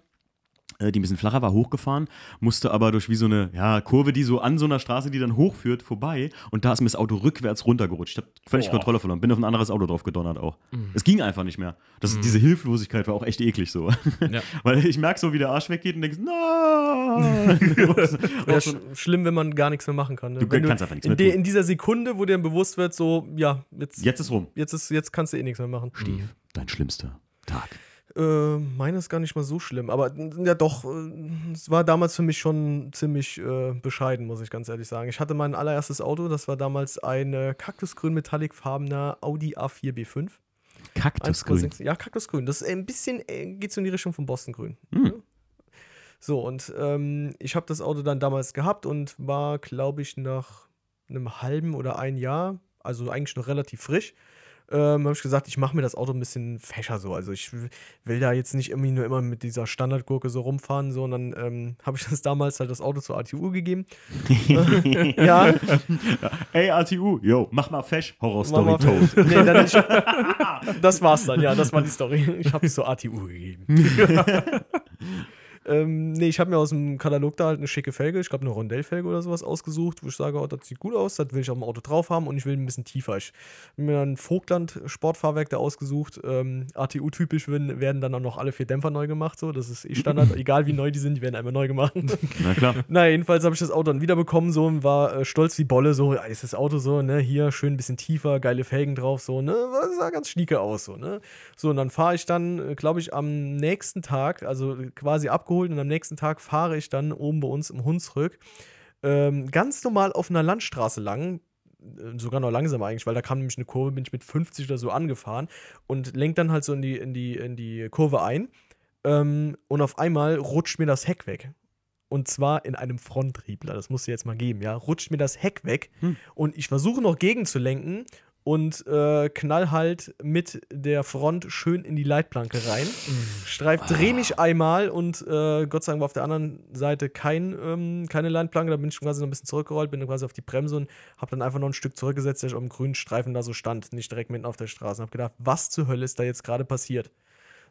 die ein bisschen flacher war, hochgefahren, musste aber durch wie so eine ja, Kurve, die so an so einer Straße, die dann hochführt, vorbei. Und da ist mir das Auto rückwärts runtergerutscht. Ich habe völlig Boah. Kontrolle verloren, bin auf ein anderes Auto drauf gedonnert auch. Es ging einfach nicht mehr. Das, Diese Hilflosigkeit war auch echt eklig so. Ja. Weil ich merke so, wie der Arsch weggeht und denkst, nein! Wäre sch schlimm, wenn man gar nichts mehr machen kann. Ne? Du wenn kannst einfach nichts in, mehr tun. in dieser Sekunde, wo dir dann bewusst wird, so, ja, jetzt, Jetzt ist rum. jetzt, ist, jetzt kannst du eh nichts mehr machen. Stief, dein schlimmster Tag. Äh, meine ist gar nicht mal so schlimm, aber ja doch, äh, es war damals für mich schon ziemlich äh, bescheiden, muss ich ganz ehrlich sagen. Ich hatte mein allererstes Auto, das war damals ein kaktusgrün metallicfarbener Audi A4 B5. Kaktusgrün. 1,6 Ja, Kaktusgrün. Das ist ein bisschen, äh, geht so in die Richtung von Bostongrün. Hm. Ja. So, und ähm, ich habe das Auto dann damals gehabt und war, glaube ich, nach einem halben oder ein Jahr, also eigentlich noch relativ frisch, ähm, habe ich gesagt, ich mache mir das Auto ein bisschen fescher so. Also ich will da jetzt nicht irgendwie nur immer mit dieser Standardgurke so rumfahren, sondern ähm, habe ich das damals halt das Auto zur ATU gegeben. ja, Ey, ATU, yo, mach mal fesch, Horror Story Mama- tot. nee, dann ich, das war's dann, ja, das war die Story. Ich habe es zur ATU gegeben. ähm, nee, ich habe mir aus dem Katalog da halt eine schicke Felge, ich glaube eine Rondellfelge oder sowas ausgesucht, wo ich sage, oh, das sieht gut aus, das will ich auf dem Auto drauf haben und ich will ein bisschen tiefer. Ich habe mir dann ein Vogtland Sportfahrwerk da ausgesucht. Ähm, ATU-typisch werden, dann auch noch alle vier Dämpfer neu gemacht, so, das ist eh Standard, egal wie neu die sind, die werden einmal neu gemacht. Na klar. Na, jedenfalls habe ich das Auto dann wiederbekommen, so und war äh, stolz wie Bolle, so, ah, ist das Auto so, ne, hier schön ein bisschen tiefer, geile Felgen drauf, so, ne, sah ganz schnieke aus, so, ne. So, und dann fahre ich dann, glaube ich, am nächsten Tag, also quasi abgeholt und am nächsten Tag fahre ich dann oben bei uns im Hunsrück ähm, ganz normal auf einer Landstraße lang, äh, sogar noch langsam eigentlich, weil da kam nämlich eine Kurve, bin ich mit 50 oder so angefahren und lenkt dann halt so in die, in die, in die Kurve ein. Ähm, und auf einmal rutscht mir das Heck weg. Und zwar in einem Fronttriebler. Das musst du jetzt mal geben, ja. Rutscht mir das Heck weg Hm. und ich versuche noch gegenzulenken und äh, knall halt mit der Front schön in die Leitplanke rein. Streif, dreh mich einmal und äh, Gott sei Dank war auf der anderen Seite kein, ähm, keine Leitplanke. Da bin ich quasi noch ein bisschen zurückgerollt, bin dann quasi auf die Bremse und habe dann einfach noch ein Stück zurückgesetzt, dass ich auf dem grünen Streifen da so stand, nicht direkt mitten auf der Straße. Und habe gedacht, was zur Hölle ist da jetzt gerade passiert?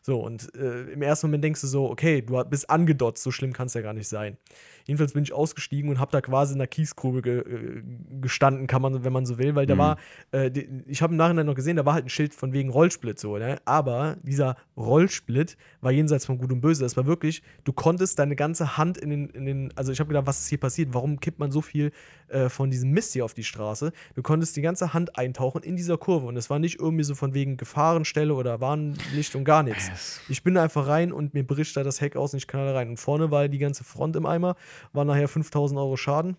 So, und äh, im ersten Moment denkst du so, okay, du bist angedotzt, so schlimm kann es ja gar nicht sein. Jedenfalls bin ich ausgestiegen und habe da quasi in der Kiesgrube ge äh, gestanden, kann man, wenn man so will, weil da Mhm. war, äh, ich habe im Nachhinein noch gesehen, da war halt ein Schild von wegen Rollsplit so, ne? Aber dieser Rollsplit war jenseits von Gut und Böse. Das war wirklich, du konntest deine ganze Hand in den, in den also ich habe gedacht, was ist hier passiert? Warum kippt man so viel äh, von diesem Mist hier auf die Straße? Du konntest die ganze Hand eintauchen in dieser Kurve und es war nicht irgendwie so von wegen Gefahrenstelle oder Warnlicht und gar nichts. Ich bin da einfach rein und mir bricht da das Heck aus und ich knalle rein. Und vorne war die ganze Front im Eimer, war nachher 5000 Euro Schaden.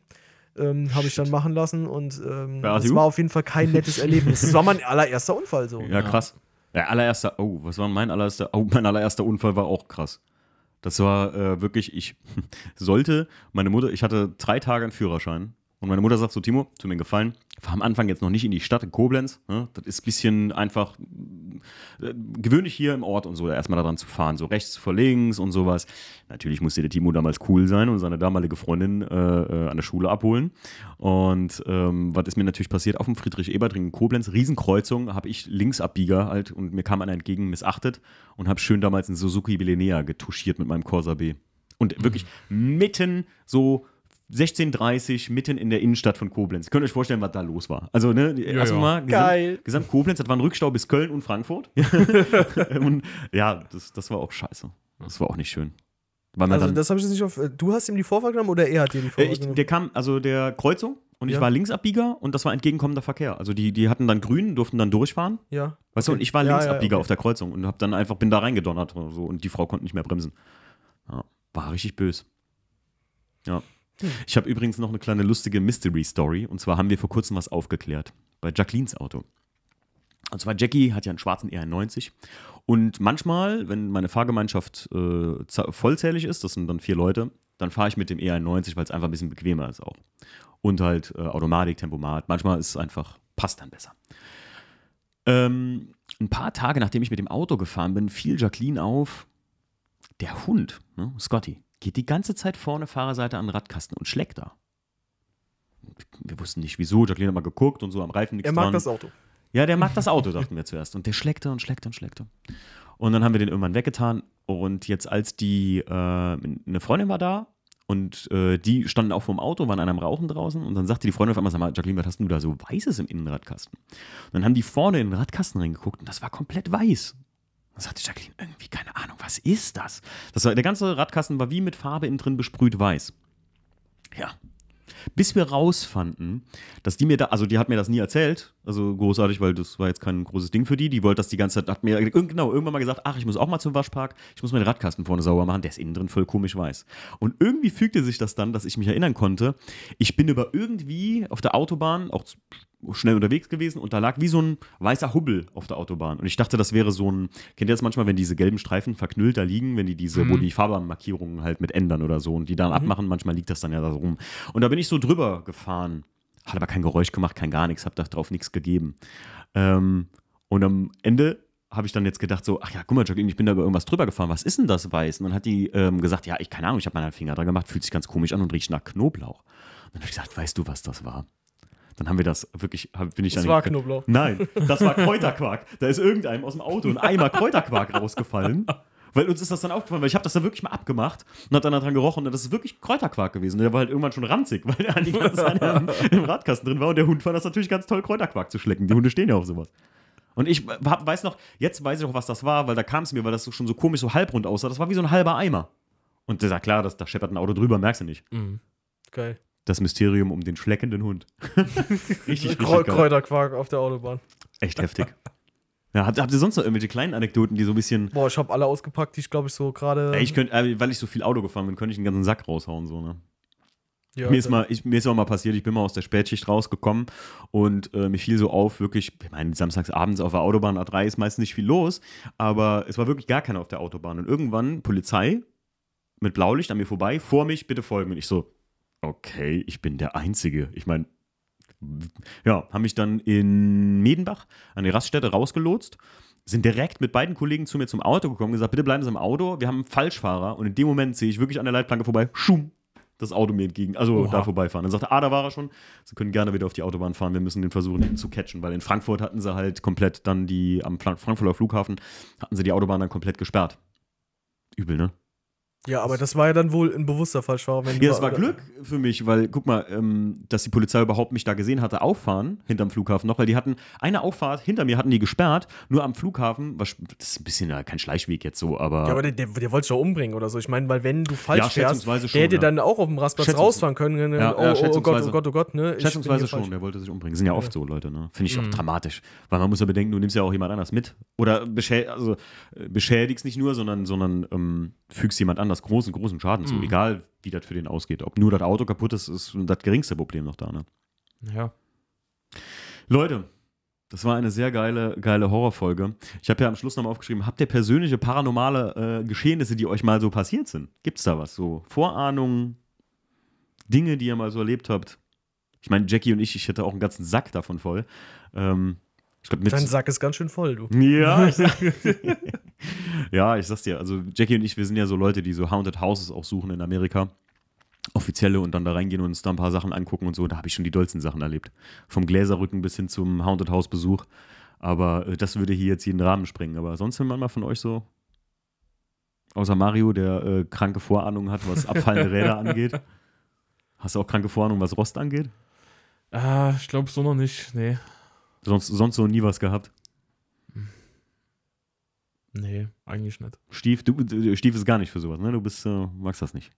Ähm, habe ich dann machen lassen und ähm, das war auf jeden Fall kein nettes Erlebnis. Das war mein allererster Unfall so. Ja, krass. Ja, allererster, oh, was war mein allererster, oh, mein allererster Unfall war auch krass. Das war äh, wirklich, ich sollte, meine Mutter, ich hatte drei Tage einen Führerschein und meine Mutter sagt so, Timo, tu mir Gefallen, fahr am Anfang jetzt noch nicht in die Stadt in Koblenz, ne? das ist ein bisschen einfach äh, gewöhnlich hier im Ort und so, da erstmal daran zu fahren, so rechts vor links und sowas. Natürlich musste der Timo damals cool sein und seine damalige Freundin äh, äh, an der Schule abholen. Und ähm, was ist mir natürlich passiert? Auf dem Friedrich-Ebert-Ring in Koblenz, Riesenkreuzung, habe ich Linksabbieger halt und mir kam einer entgegen, missachtet und habe schön damals einen Suzuki Belenea getuschiert mit meinem Corsa B. Und wirklich mitten so 16.30 mitten in der Innenstadt von Koblenz. Könnt ihr euch vorstellen, was da los war. Also, ne, Ja, du ja. gesamt, Geil. gesamt Koblenz, das war ein Rückstau bis Köln und Frankfurt. und ja, das, das war auch scheiße. Das war auch nicht schön. Also dann, das habe ich jetzt nicht auf. äh, Du hast ihm die Vorfahrt genommen oder er hat dir die äh, Vorfahrt ich, genommen? der kam, also der Kreuzung und ich Ja. war Linksabbieger und das war entgegenkommender Verkehr. Also die, die hatten dann grün, durften dann durchfahren. ja. Weißt du, Okay. und ich war Ja, Linksabbieger ja, okay. auf der Kreuzung und hab dann einfach, bin da reingedonnert oder so und die Frau konnte nicht mehr bremsen. Ja, war richtig böse. Ja. Hm. Ich habe übrigens noch eine kleine lustige Mystery-Story und zwar haben wir vor kurzem was aufgeklärt bei Jacquelines Auto. Und zwar Jackie hat ja einen schwarzen R90. Und manchmal, wenn meine Fahrgemeinschaft äh, vollzählig ist, das sind dann vier Leute, dann fahre ich mit dem R91, weil es einfach ein bisschen bequemer ist auch. Und halt äh, Automatik, Tempomat. Manchmal ist es einfach, passt dann besser. Ähm, ein paar Tage nachdem ich mit dem Auto gefahren bin, fiel Jacqueline auf, der Hund, ne, Scotty, geht die ganze Zeit vorne Fahrerseite an den Radkasten und schlägt da. Wir wussten nicht wieso. Jacqueline hat mal geguckt und so am Reifen nichts Er mag dran. das Auto. Ja, der mag das Auto, dachten wir zuerst. Und der schleckte und schleckte und schleckte. Und dann haben wir den irgendwann weggetan. Und jetzt, als die, äh, eine Freundin war da und äh, die standen auch vorm Auto, waren an einem Rauchen draußen. Und dann sagte die Freundin auf einmal: Sag mal, Jacqueline, was hast du da so Weißes im Innenradkasten? Und dann haben die vorne in den Radkasten reingeguckt und das war komplett weiß. Dann sagte Jacqueline: Irgendwie, keine Ahnung, was ist das? das war, der ganze Radkasten war wie mit Farbe innen drin besprüht weiß. Ja, bis wir rausfanden, dass die mir da, also die hat mir das nie erzählt, also großartig, weil das war jetzt kein großes Ding für die. Die wollte das die ganze Zeit, hat mir genau irgendwann mal gesagt, ach, ich muss auch mal zum Waschpark, ich muss meinen Radkasten vorne sauber machen, der ist innen drin voll komisch weiß. Und irgendwie fügte sich das dann, dass ich mich erinnern konnte, ich bin über irgendwie auf der Autobahn auch schnell unterwegs gewesen und da lag wie so ein weißer Hubbel auf der Autobahn. Und ich dachte, das wäre so ein, kennt ihr das manchmal, wenn diese gelben Streifen verknüllt da liegen, wenn die diese, wo die Fahrbahnmarkierungen halt mit ändern oder so und die dann abmachen, manchmal liegt das dann ja da so rum. Und da bin ich so drüber gefahren. Hat aber kein Geräusch gemacht, kein gar nichts, hab darauf nichts gegeben. Ähm, und am Ende habe ich dann jetzt gedacht, so, ach ja, guck mal, Jacqueline, ich bin da über irgendwas drüber gefahren, was ist denn das weiß? Und dann hat die ähm, gesagt, ja, ich keine Ahnung, ich habe meinen Finger dran gemacht, fühlt sich ganz komisch an und riecht nach Knoblauch. Und dann habe ich gesagt, weißt du, was das war? Dann haben wir das wirklich, hab, bin ich Das dann war Knoblauch. Nein, das war Kräuterquark. Da ist irgendeinem aus dem Auto ein Eimer Kräuterquark rausgefallen. Weil uns ist das dann aufgefallen, weil ich habe das da wirklich mal abgemacht und hat dann daran gerochen und das ist wirklich Kräuterquark gewesen. Der war halt irgendwann schon ranzig, weil der die ganze Zeit im, im Radkasten drin war und der Hund fand das natürlich ganz toll, Kräuterquark zu schlecken. Die Hunde stehen ja auf sowas. Und ich hab, weiß noch, jetzt weiß ich auch, was das war, weil da kam es mir, weil das so schon so komisch, so halbrund aussah. Das war wie so ein halber Eimer. Und das ist ja klar, dass, da scheppert ein Auto drüber, merkst du nicht. Mhm. Geil. Das Mysterium um den schleckenden Hund. richtig, richtig Kreu geil. Kräuterquark auf der Autobahn. Echt heftig. Ja, habt, habt ihr sonst noch irgendwelche kleinen Anekdoten, die so ein bisschen. Boah, ich habe alle ausgepackt, die ich glaube ich so gerade. Ich könnte, äh, weil ich so viel Auto gefahren bin, könnte ich einen ganzen Sack raushauen. So, ne? ja, mir, ist mal, ich, mir ist auch mal passiert, ich bin mal aus der Spätschicht rausgekommen und äh, mir fiel so auf, wirklich, ich meine, samstags abends auf der Autobahn A3 ist meistens nicht viel los, aber es war wirklich gar keiner auf der Autobahn. Und irgendwann Polizei mit Blaulicht an mir vorbei, vor mich, bitte folgen. Und ich so, okay, ich bin der Einzige. Ich meine, ja, haben mich dann in Medenbach an die Raststätte rausgelotst, sind direkt mit beiden Kollegen zu mir zum Auto gekommen und gesagt, bitte bleiben Sie im Auto, wir haben einen Falschfahrer. Und in dem Moment sehe ich wirklich an der Leitplanke vorbei, schum, das Auto mir entgegen, also Oha. da vorbeifahren. Dann sagte, ah, da war er schon, Sie können gerne wieder auf die Autobahn fahren, wir müssen den versuchen, ihn zu catchen, weil in Frankfurt hatten sie halt komplett dann die, am Frankfurter Flughafen, hatten sie die Autobahn dann komplett gesperrt. Übel, ne? Ja, aber das war ja dann wohl ein bewusster Falschfahrer. Wenn Ja, das war Glück für mich, weil, guck mal, ähm, dass die Polizei überhaupt mich da gesehen hatte, auffahren hinterm Flughafen noch, weil die hatten eine Auffahrt, hinter mir hatten die gesperrt, nur am Flughafen, was, das ist ein bisschen äh, kein Schleichweg jetzt so, aber. Ja, aber der, der, der wollte dich doch umbringen oder so. Ich meine, weil wenn du falsch Ja, fährst, schon, der hätte ja. dann auch auf dem Rastplatz rausfahren können. Ja, ja, oh, oh, oh Gott, oh Gott, oh Gott, ne? Ich Schätzungsweise schon, falsch. der wollte sich umbringen. Sind ja oft so Leute, ne? Finde ich auch Mhm. dramatisch. Weil man muss ja bedenken, du nimmst ja auch jemand anders mit. Oder beschä also, äh, beschädigst nicht nur, sondern, sondern ähm, fügst jemand anders großen, großen Schaden zu. Mhm. Egal, wie das für den ausgeht. Ob nur das Auto kaputt ist, ist das geringste Problem noch da, ne? Ja. Leute, das war eine sehr geile, geile Horrorfolge. Ich habe ja am Schluss nochmal aufgeschrieben, habt ihr persönliche paranormale äh, Geschehnisse, die euch mal so passiert sind? Gibt's da was? So Vorahnungen, Dinge, die ihr mal so erlebt habt? Ich meine, Jackie und ich, ich hätte auch einen ganzen Sack davon voll. Ähm, mit. Dein Sack ist ganz schön voll, du. Ja, ich sag, ja, ich sag's dir. Also, Jackie und ich, wir sind ja so Leute, die so Haunted Houses auch suchen in Amerika. Offizielle und dann da reingehen und uns da ein paar Sachen angucken und so. Da habe ich schon die dollsten Sachen erlebt. Vom Gläserrücken bis hin zum Haunted House Besuch. Aber äh, das würde hier jetzt jeden Rahmen sprengen. Aber sonst, wenn man mal von euch so, außer Mario, der äh, kranke Vorahnungen hat, was abfallende Räder angeht. Hast du auch kranke Vorahnungen, was Rost angeht? Ah, ich glaube so noch nicht. Nee. Sonst, sonst so nie was gehabt. Nee, eigentlich nicht. Stief, du, du- Stief ist gar nicht für sowas, ne? Du bist, äh, magst das nicht.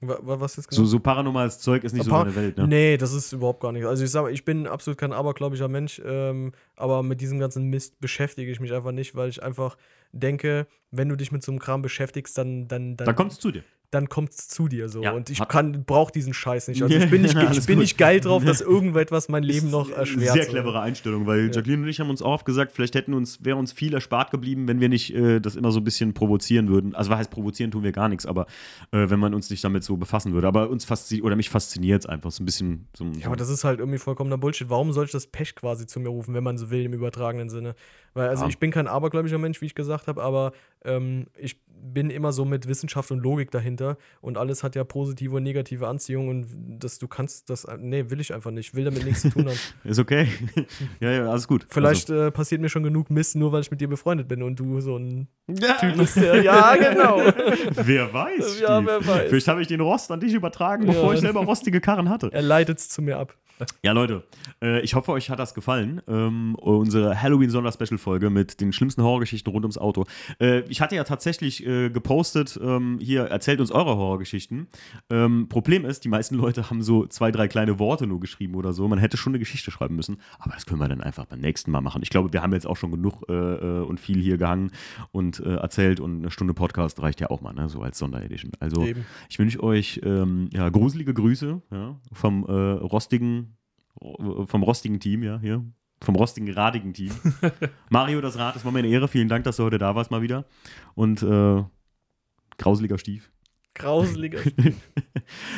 Wa- wa- Was ist So, genau? so paranormales Zeug ist nicht so deine Welt, ne? Nee, das ist überhaupt gar nicht. Also ich sag, ich bin absolut kein abergläubischer Mensch, ähm, aber mit diesem ganzen Mist beschäftige ich mich einfach nicht, weil ich einfach denke, wenn du dich mit so einem Kram beschäftigst, dann, dann, dann, Da kommt es zu dir. Dann kommt es zu dir so. Ja, und ich kann, brauche diesen Scheiß nicht. Also ich bin nicht, ich bin nicht geil drauf, dass irgendetwas mein Leben noch erschwert. Sehr clevere Einstellung, weil Jacqueline und ich haben uns auch oft gesagt, vielleicht hätten uns, wäre uns viel erspart geblieben, wenn wir nicht äh, das immer so ein bisschen provozieren würden. Also was heißt provozieren, tun wir gar nichts, aber äh, wenn man uns nicht damit so befassen würde. Aber uns fasziniert, oder mich fasziniert es einfach so ein bisschen. So, Ja, aber das ist halt irgendwie vollkommener Bullshit. Warum soll ich das Pech quasi zu mir rufen, wenn man so will, im übertragenen Sinne? Weil, also Ja. ich bin kein abergläubischer Mensch, wie ich gesagt habe, aber ähm, ich bin immer so mit Wissenschaft und Logik dahinter und alles hat ja positive und negative Anziehung und das, du kannst das, nee, will ich einfach nicht, will damit nichts zu tun haben. ist okay. ja, ja, alles gut. Vielleicht äh, passiert mir schon genug Mist, nur weil ich mit dir befreundet bin und du so ein also, Typ bist, der, ja, genau. wer weiß. Ja, Steve. wer weiß. Vielleicht habe ich den Rost an dich übertragen, Ja. bevor ich selber rostige Karren hatte. Er leitet es zu mir ab. Ja, Leute, äh, ich hoffe, euch hat das gefallen. Ähm, unsere Halloween-Sonder-Special-Folge mit den schlimmsten Horrorgeschichten rund ums Auto. Äh, ich hatte ja tatsächlich äh, gepostet, ähm, hier, erzählt uns eure Horrorgeschichten. Ähm, Problem ist, die meisten Leute haben so zwei, drei kleine Worte nur geschrieben oder so. Man hätte schon eine Geschichte schreiben müssen, aber das können wir dann einfach beim nächsten Mal machen. Ich glaube, wir haben jetzt auch schon genug und viel hier gehangen und äh, erzählt und eine Stunde Podcast reicht ja auch mal, ne? so als Sonderedition. Also, Eben. ich wünsche euch ja, gruselige Grüße ja, vom äh, rostigen, vom rostigen Team, ja, hier. Vom rostigen, radigen Team. Mario, das Rad, es war mir eine Ehre. Vielen Dank, dass du heute da warst mal wieder. Und äh, grauseliger Stief. Grauseliger.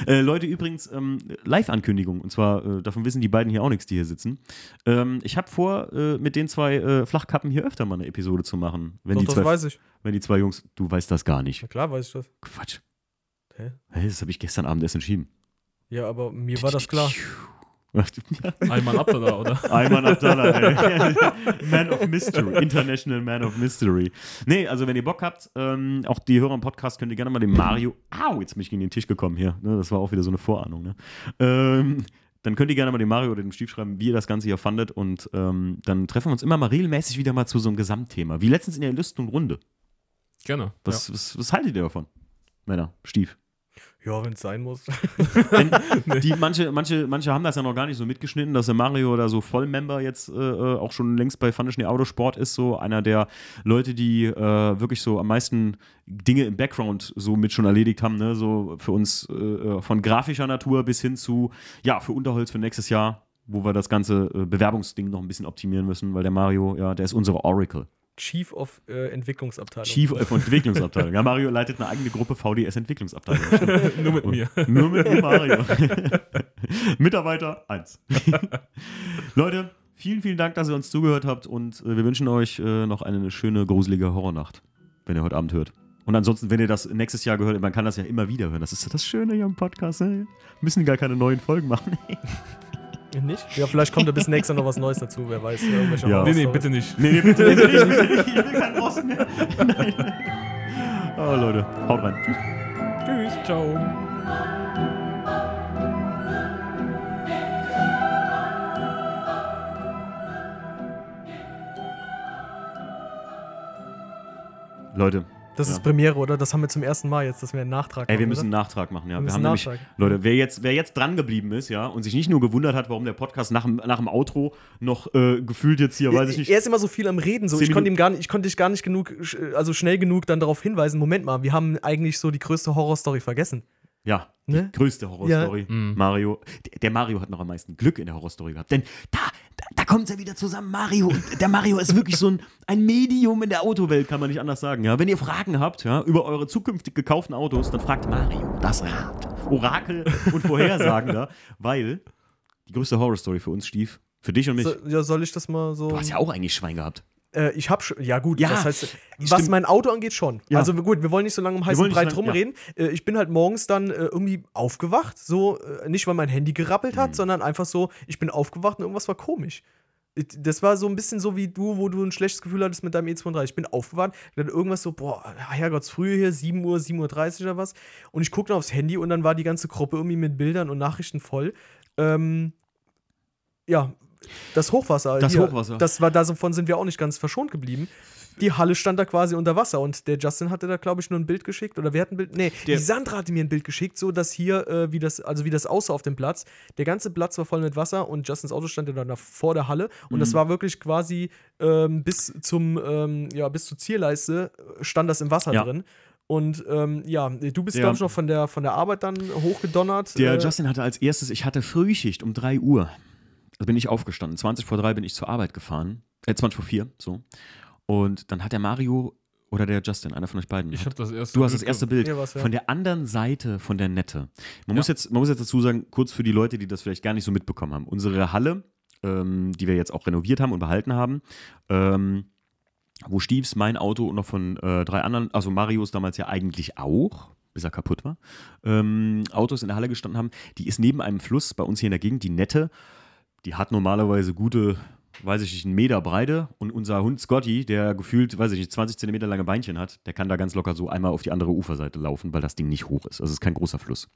Äh, Leute, übrigens, ähm, Live-Ankündigung. Und zwar, äh, davon wissen die beiden hier auch nichts, die hier sitzen. Ähm, ich habe vor, äh, mit den zwei äh, Flachkappen hier öfter mal eine Episode zu machen. Wenn, Doch, die das zwei, weiß ich. wenn die zwei Jungs, du weißt das gar nicht. Na klar weiß ich das. Quatsch. Hä? Hey, das habe ich gestern Abend erst entschieden. Ja, aber mir war das klar. Einmal ab da, oder? Ayman Abdallah, ey. Man of Mystery, International Man of Mystery. Nee, also wenn ihr Bock habt, ähm, auch die Hörer im Podcast könnt ihr gerne mal den Mario. Au, jetzt bin ich gegen den Tisch gekommen hier. Ne, das war auch wieder so eine Vorahnung. Ne? Ähm, dann könnt ihr gerne mal dem Mario oder dem Stief schreiben, wie ihr das Ganze hier fandet. Und ähm, dann treffen wir uns immer mal regelmäßig wieder mal zu so einem Gesamtthema. Wie letztens in der illustren Runde. Gerne. Was, was, was haltet ihr davon? Männer, Stief. Ja, wenn es sein muss. Die, manche, manche, manche haben das ja noch gar nicht so mitgeschnitten, dass der Mario oder so Vollmember jetzt äh, äh, auch schon längst bei Funny Autosport ist, so einer der Leute, die äh, wirklich so am meisten Dinge im Background so mit schon erledigt haben, ne? so für uns äh, äh, von grafischer Natur bis hin zu, ja, für Unterholz für nächstes Jahr, wo wir das ganze äh, Bewerbungsding noch ein bisschen optimieren müssen, weil der Mario, ja, der ist unsere Oracle. Chief of äh, Entwicklungsabteilung. Chief of Entwicklungsabteilung. Ja, Mario leitet eine eigene Gruppe VDS Entwicklungsabteilung. Nur mit mir. Nur mit mir Mario. Mitarbeiter 1. Leute, vielen, vielen Dank, dass ihr uns zugehört habt und äh, wir wünschen euch äh, noch eine schöne, gruselige Horrornacht, wenn ihr heute Abend hört. Und ansonsten, wenn ihr das nächstes Jahr gehört, man kann das ja immer wieder hören. Das ist das Schöne hier im Podcast. Ne? Müssen gar keine neuen Folgen machen. Nicht? Ja, vielleicht kommt da bis nächstes Jahr noch was Neues dazu, wer weiß. Ja. Nee, nee, bitte nicht. nee, nee, bitte, nicht, bitte nicht. Ich will keinen Rost mehr. Nein. Oh, Leute, haut rein. Tschüss. Tschüss. Ciao. Leute, Das Ja. ist Premiere, oder? Das haben wir zum ersten Mal jetzt, dass wir einen Nachtrag Ey, wir machen, müssen einen oder? Nachtrag machen, ja. Wir Wir, haben nämlich, Nachtrag. Leute, wer jetzt, wer jetzt dran geblieben ist, ja, und sich nicht nur gewundert hat, warum der Podcast nach dem, nach dem Outro noch äh, gefühlt jetzt hier, weiß ich nicht. Er ist immer so viel am Reden. So. Ich, konnte ihm gar nicht, ich konnte dich gar nicht genug, also schnell genug dann darauf hinweisen, Moment mal, wir haben eigentlich so die größte Horrorstory vergessen. Ja, Ne? die größte Horrorstory. Ja. Mhm. Mario. Der, der Mario hat noch am meisten Glück in der Horrorstory gehabt. Denn da, da, da kommt es ja wieder zusammen. Mario. Und der Mario ist wirklich so ein, ein Medium in der Autowelt, kann man nicht anders sagen. Ja? Wenn ihr Fragen habt ja, über eure zukünftig gekauften Autos, dann fragt Mario das Rad. Orakel und Vorhersagender. weil die größte Horrorstory für uns, Stief, für dich und mich. So, ja, soll ich das mal so. du hast ja auch eigentlich Schwein gehabt. Äh, ich habe schon, ja gut, Ja, was heißt, was stimmt. mein Auto angeht schon. Ja. Also gut, wir wollen nicht so lange um heißen so lang- rumreden. Äh, ich bin halt morgens dann äh, irgendwie aufgewacht, so äh, nicht weil mein Handy gerappelt Mhm. hat, sondern einfach so, ich bin aufgewacht und irgendwas war komisch. Das war so ein bisschen so wie du, wo du ein schlechtes Gefühl hattest mit deinem E32. Ich bin aufgewacht, dann irgendwas so, boah, Herrgottsfrühe hier, 7 Uhr, 7.30 Uhr oder was. Und ich guckte aufs Handy und dann war die ganze Gruppe irgendwie mit Bildern und Nachrichten voll. Ähm, ja, das Hochwasser. Das Hochwasser. Das war, davon sind wir auch nicht ganz verschont geblieben. Die Halle stand da quasi unter Wasser und der Justin hatte da, glaube ich, nur ein Bild geschickt. Oder wer hat ein Bild? Nee, Der- die Sandra hatte mir ein Bild geschickt, so dass hier, äh, wie das, also wie das aussah auf dem Platz. Der ganze Platz war voll mit Wasser und Justins Auto stand ja dann da vor der Halle. Und Mhm. das war wirklich quasi ähm, bis zum, ähm, ja, bis zur Zierleiste äh, stand das im Wasser Ja. drin. Und ähm, ja, du bist, glaube ich, noch von der, von der Arbeit dann hochgedonnert. Der äh, Justin hatte als erstes, ich hatte Frühschicht um 3 Uhr. Also bin ich aufgestanden. 20 vor 3 bin ich zur Arbeit gefahren. Äh, 20 vor 4, so. Und dann hat der Mario oder der Justin, einer von euch beiden. Ich hat- habe das erste. Du hast das Bild erste Bild ja. von der anderen Seite von der Nette. Man, muss Ja. jetzt, man muss jetzt dazu sagen, kurz für die Leute, die das vielleicht gar nicht so mitbekommen haben. Unsere Halle, ähm, die wir jetzt auch renoviert haben und behalten haben, ähm, wo Steves, mein Auto und noch von äh, drei anderen, also Marius damals ja eigentlich auch, bis er kaputt war, ähm, Autos in der Halle gestanden haben, die ist neben einem Fluss bei uns hier in der Gegend, die Nette, die hat normalerweise gute, weiß ich nicht, einen Meter Breite und unser Hund Scotty, der gefühlt, weiß ich nicht, 20 Zentimeter lange Beinchen hat, der kann da ganz locker so einmal auf die andere Uferseite laufen, weil das Ding nicht hoch ist. Also es ist kein großer Fluss.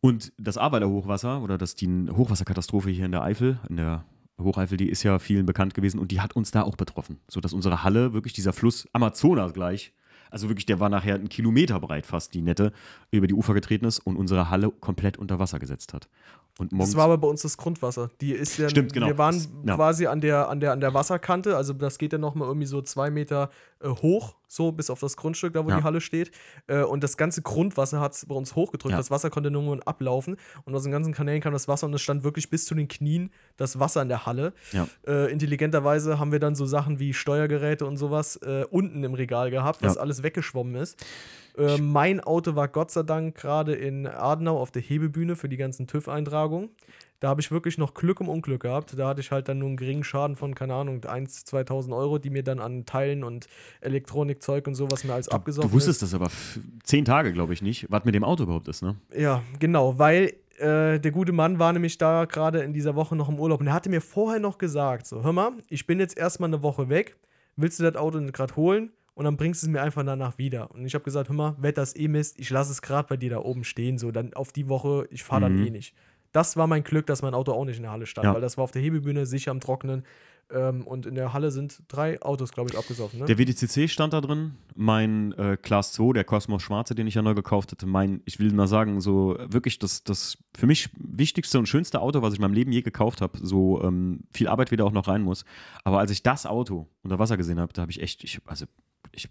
Und das Ahrweiler Hochwasser oder das, die Hochwasserkatastrophe hier in der Eifel, in der Hocheifel, die ist ja vielen bekannt gewesen und die hat uns da auch betroffen. Sodass unsere Halle wirklich dieser Fluss Amazonas gleich, also wirklich, der war nachher einen Kilometer breit fast, die Nette, über die Ufer getreten ist und unsere Halle komplett unter Wasser gesetzt hat. Und morgens, Das war aber bei uns das Grundwasser. Die ist ja, Stimmt, genau. Wir waren Das- ja. quasi an der, an, der, an der Wasserkante, also das geht ja nochmal irgendwie so zwei Meter äh, hoch, so bis auf das Grundstück, da wo Ja. die Halle steht. Äh, und das ganze Grundwasser hat es bei uns hochgedrückt. Ja. Das Wasser konnte nur ablaufen. Und aus den ganzen Kanälen kam das Wasser und es stand wirklich bis zu den Knien das Wasser in der Halle. Ja. Äh, intelligenterweise haben wir dann so Sachen wie Steuergeräte und sowas äh, unten im Regal gehabt, was alles weggeschwommen ist. Äh, mein Auto war Gott sei Dank gerade in Adenau auf der Hebebühne für die ganzen TÜV-Eintragungen. Da habe ich wirklich noch Glück um Unglück gehabt. Da hatte ich halt dann nur einen geringen Schaden von, keine Ahnung, 1.000, 2.000 Euro, die mir dann an Teilen und Elektronikzeug und sowas mir als abgesoffen Du wusstest das aber zehn Tage, glaube ich, nicht, was mit dem Auto überhaupt ist, ne? ist. Ja, genau, weil äh, der gute Mann war nämlich da gerade in dieser Woche noch im Urlaub und er hatte mir vorher noch gesagt: So, hör mal, ich bin jetzt erstmal eine Woche weg. Willst du das Auto gerade holen? Und dann bringst du es mir einfach danach wieder. Und ich habe gesagt, hör mal, Wetter ist eh Mist, ich lasse es gerade bei dir da oben stehen. So, dann auf die Woche, ich fahre dann Mhm. eh nicht. Das war mein Glück, dass mein Auto auch nicht in der Halle stand, Ja. weil das war auf der Hebebühne, sicher am Trocknen. Ähm, und in der Halle sind drei Autos, glaube ich, abgesoffen. Ne? Der WDCC stand da drin, mein äh, Class 2, der Cosmos Schwarze, den ich ja neu gekauft hatte, mein, ich will mal sagen, so wirklich das, das für mich wichtigste und schönste Auto, was ich in meinem Leben je gekauft habe, so ähm, viel Arbeit wieder auch noch rein muss. Aber als ich das Auto unter Wasser gesehen habe, da habe ich echt, ich, also ich,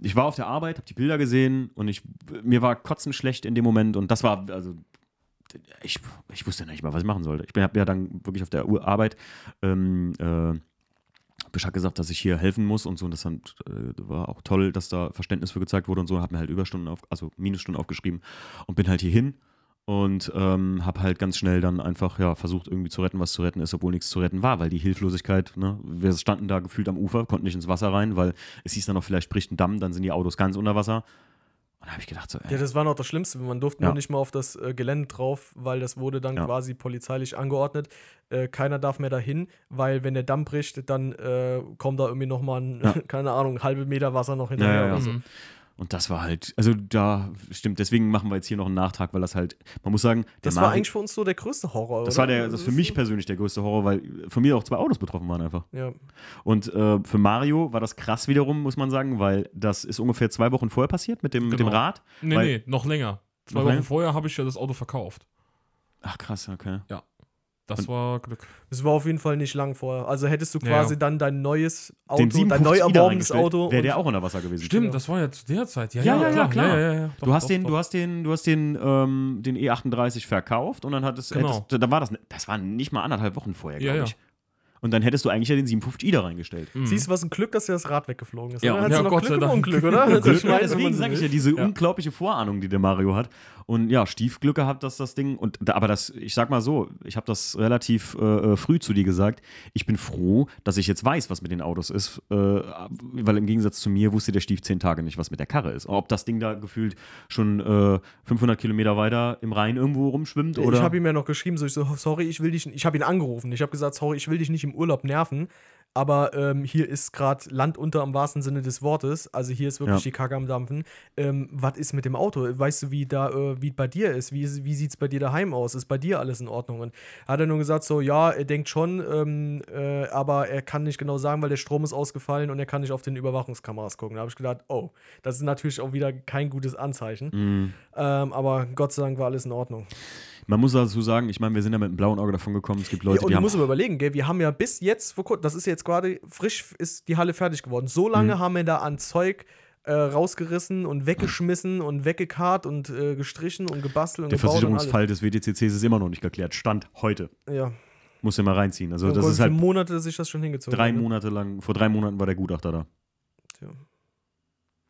ich war auf der Arbeit, habe die Bilder gesehen und ich, mir war kotzend schlecht in dem Moment und das war, also ich, ich wusste nicht mal, was ich machen sollte. Ich habe ja dann wirklich auf der Arbeit ähm, äh, Bescheid gesagt, dass ich hier helfen muss und so. Und das dann, äh, war auch toll, dass da Verständnis für gezeigt wurde und so. Habe mir halt Überstunden, auf, also Minusstunden aufgeschrieben und bin halt hier hin und ähm, habe halt ganz schnell dann einfach ja versucht irgendwie zu retten, was zu retten ist, obwohl nichts zu retten war, weil die Hilflosigkeit, ne, wir standen da gefühlt am Ufer, konnten nicht ins Wasser rein, weil es hieß dann noch, vielleicht bricht ein Damm, dann sind die Autos ganz unter Wasser. Und da habe ich gedacht so, ey, Ja, das war noch das Schlimmste. Man durfte Ja. nur nicht mal auf das äh, Gelände drauf, weil das wurde dann Ja. quasi polizeilich angeordnet. Äh, keiner darf mehr dahin, weil wenn der Damm bricht, dann äh, kommt da irgendwie nochmal ein, Ja. keine Ahnung, halbe Meter Wasser noch hinterher Ja, ja, oder so. Mhm. Und das war halt, also da stimmt, deswegen machen wir jetzt hier noch einen Nachtrag, weil das halt, man muss sagen, der Das war Mari- eigentlich für uns so der größte Horror, das oder? war der, das ist für mich persönlich der größte Horror, weil von mir auch zwei Autos betroffen waren einfach. Ja. Und äh, für Mario war das krass wiederum, muss man sagen, weil das ist ungefähr zwei Wochen vorher passiert mit dem, mit dem Genau. Rad. Nee, Weil- nee, noch länger. Zwei Noch Wochen länger? vorher habe ich ja das Auto verkauft. Ach krass, okay. Das Und- war Glück. Das war auf jeden Fall nicht lang vorher. Also hättest du Ja, quasi ja. dann dein neues Auto, Den dein 57 neu erworbenes Auto. Wäre der auch unter Wasser gewesen. Stimmt, Genau. das war ja zu der Zeit. Ja, Ja, ja, ja, klar. klar. Ja, ja, ja. Doch, Du hast doch, den, doch. du hast den, du hast den, ähm, den E38 verkauft und dann hattest, Genau. hättest, da war das, das war nicht mal anderthalb Wochen vorher, Ja, glaube ja. ich. Und dann hättest du eigentlich ja den 57i da reingestellt. Mhm. Siehst du, was ein Glück, dass dir das Rad weggeflogen ist. Ja, ja, du noch Gott Glück sei Dank. Unglück, oder? Glück, wenn deswegen man sage ich ja, diese Ja. unglaubliche Vorahnung, die der Mario hat. Und ja, Stiefglück gehabt, dass das Ding, und aber das, ich sag mal so, ich habe das relativ äh, äh, früh zu dir gesagt. Ich bin froh, dass ich jetzt weiß, was mit den Autos ist, äh, weil im Gegensatz zu mir wusste der Stief zehn Tage nicht, was mit der Karre ist. Ob das Ding da gefühlt schon äh, 500 Kilometer weiter im Rhein irgendwo rumschwimmt oder. Ich habe ihm ja noch geschrieben, so ich so, sorry, ich will dich, ich habe ihn angerufen. Ich habe gesagt, sorry, ich will dich nicht im Urlaub nerven, aber ähm, hier ist gerade Land unter im wahrsten Sinne des Wortes. Also hier ist wirklich Ja. die Kacke am Dampfen. Ähm, was ist mit dem Auto? Weißt du, wie da, äh, wie bei dir ist? Wie, wie sieht es bei dir daheim aus? Ist bei dir alles in Ordnung? Und hat er nur gesagt, so, ja, er denkt schon, ähm, äh, aber er kann nicht genau sagen, weil der Strom ist ausgefallen und er kann nicht auf den Überwachungskameras gucken. Da habe ich gedacht, oh, das ist natürlich auch wieder kein gutes Anzeichen. Mhm. Ähm, aber Gott sei Dank war alles in Ordnung. Man muss dazu sagen, ich meine, wir sind ja mit einem blauen Auge davon gekommen. Es gibt Leute, ja, und die haben. musst aber überlegen, gell, wir haben ja bis jetzt, vor kurzem, das ist jetzt gerade frisch, ist die Halle fertig geworden. So lange Mhm. haben wir da an Zeug äh, rausgerissen und weggeschmissen und weggekarrt und äh, gestrichen und gebastelt und Der gebaut und Versicherungsfall des WTCCs ist immer noch nicht geklärt. Stand heute. Ja. Muss ja mal reinziehen. Also, Oh das Gott, ist halt Monate sich das schon hingezogen. drei ne? Monate lang. Vor drei Monaten war der Gutachter da. Tja.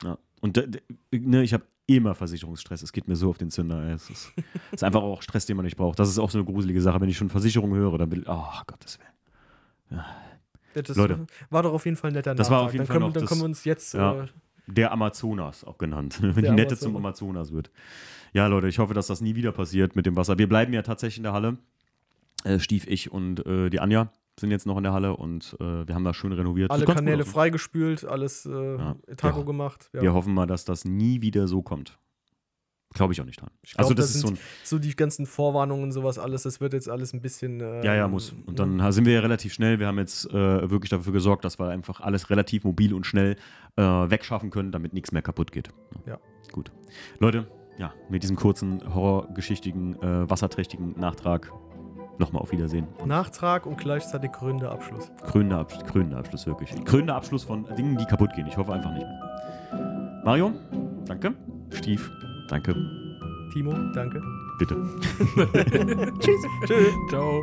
Ja. Und d- ne, ich habe immer Versicherungsstress. Es geht mir so auf den Zünder. Es ist, ist einfach auch Stress, den man nicht braucht. Das ist auch so eine gruselige Sache. Wenn ich schon Versicherung höre, dann will ich, oh Gottes Willen. Ja, das Leute. war doch auf jeden Fall ein netter Das war auf jeden dann Fall können, noch dann können wir uns jetzt. Ja. Äh, Der Amazonas auch genannt. Wenn die Nette Amazonas. zum Amazonas wird. Ja, Leute, ich hoffe, dass das nie wieder passiert mit dem Wasser. Wir bleiben ja tatsächlich in der Halle. Äh, Stief, ich und äh, die Anja sind jetzt noch in der Halle und äh, wir haben das schön renoviert. alle Kanäle freigespült, alles äh, Ja. Taco Ja. gemacht. Ja. Wir hoffen mal, dass das nie wieder so kommt. Glaube ich auch nicht dran. Ich glaub, also das, das ist so sind ein, so die ganzen Vorwarnungen und sowas alles, das wird jetzt alles ein bisschen. äh, ja, ja, muss. Und dann sind wir ja relativ schnell. Wir haben jetzt äh, wirklich dafür gesorgt, dass wir einfach alles relativ mobil und schnell äh, wegschaffen können, damit nichts mehr kaputt geht. Ja. Gut. Leute, ja, mit diesem kurzen, horrorgeschichtigen, äh, wasserträchtigen Nachtrag nochmal auf Wiedersehen. Nachtrag und gleichzeitig krönender Abschluss. krönender, Absch krönender Abschluss, wirklich. Krönender Abschluss von Dingen, die kaputt gehen. Ich hoffe einfach nicht mehr. Mario, danke. Stief, danke. Timo, danke. Bitte. Tschüss. Tschüss. Ciao.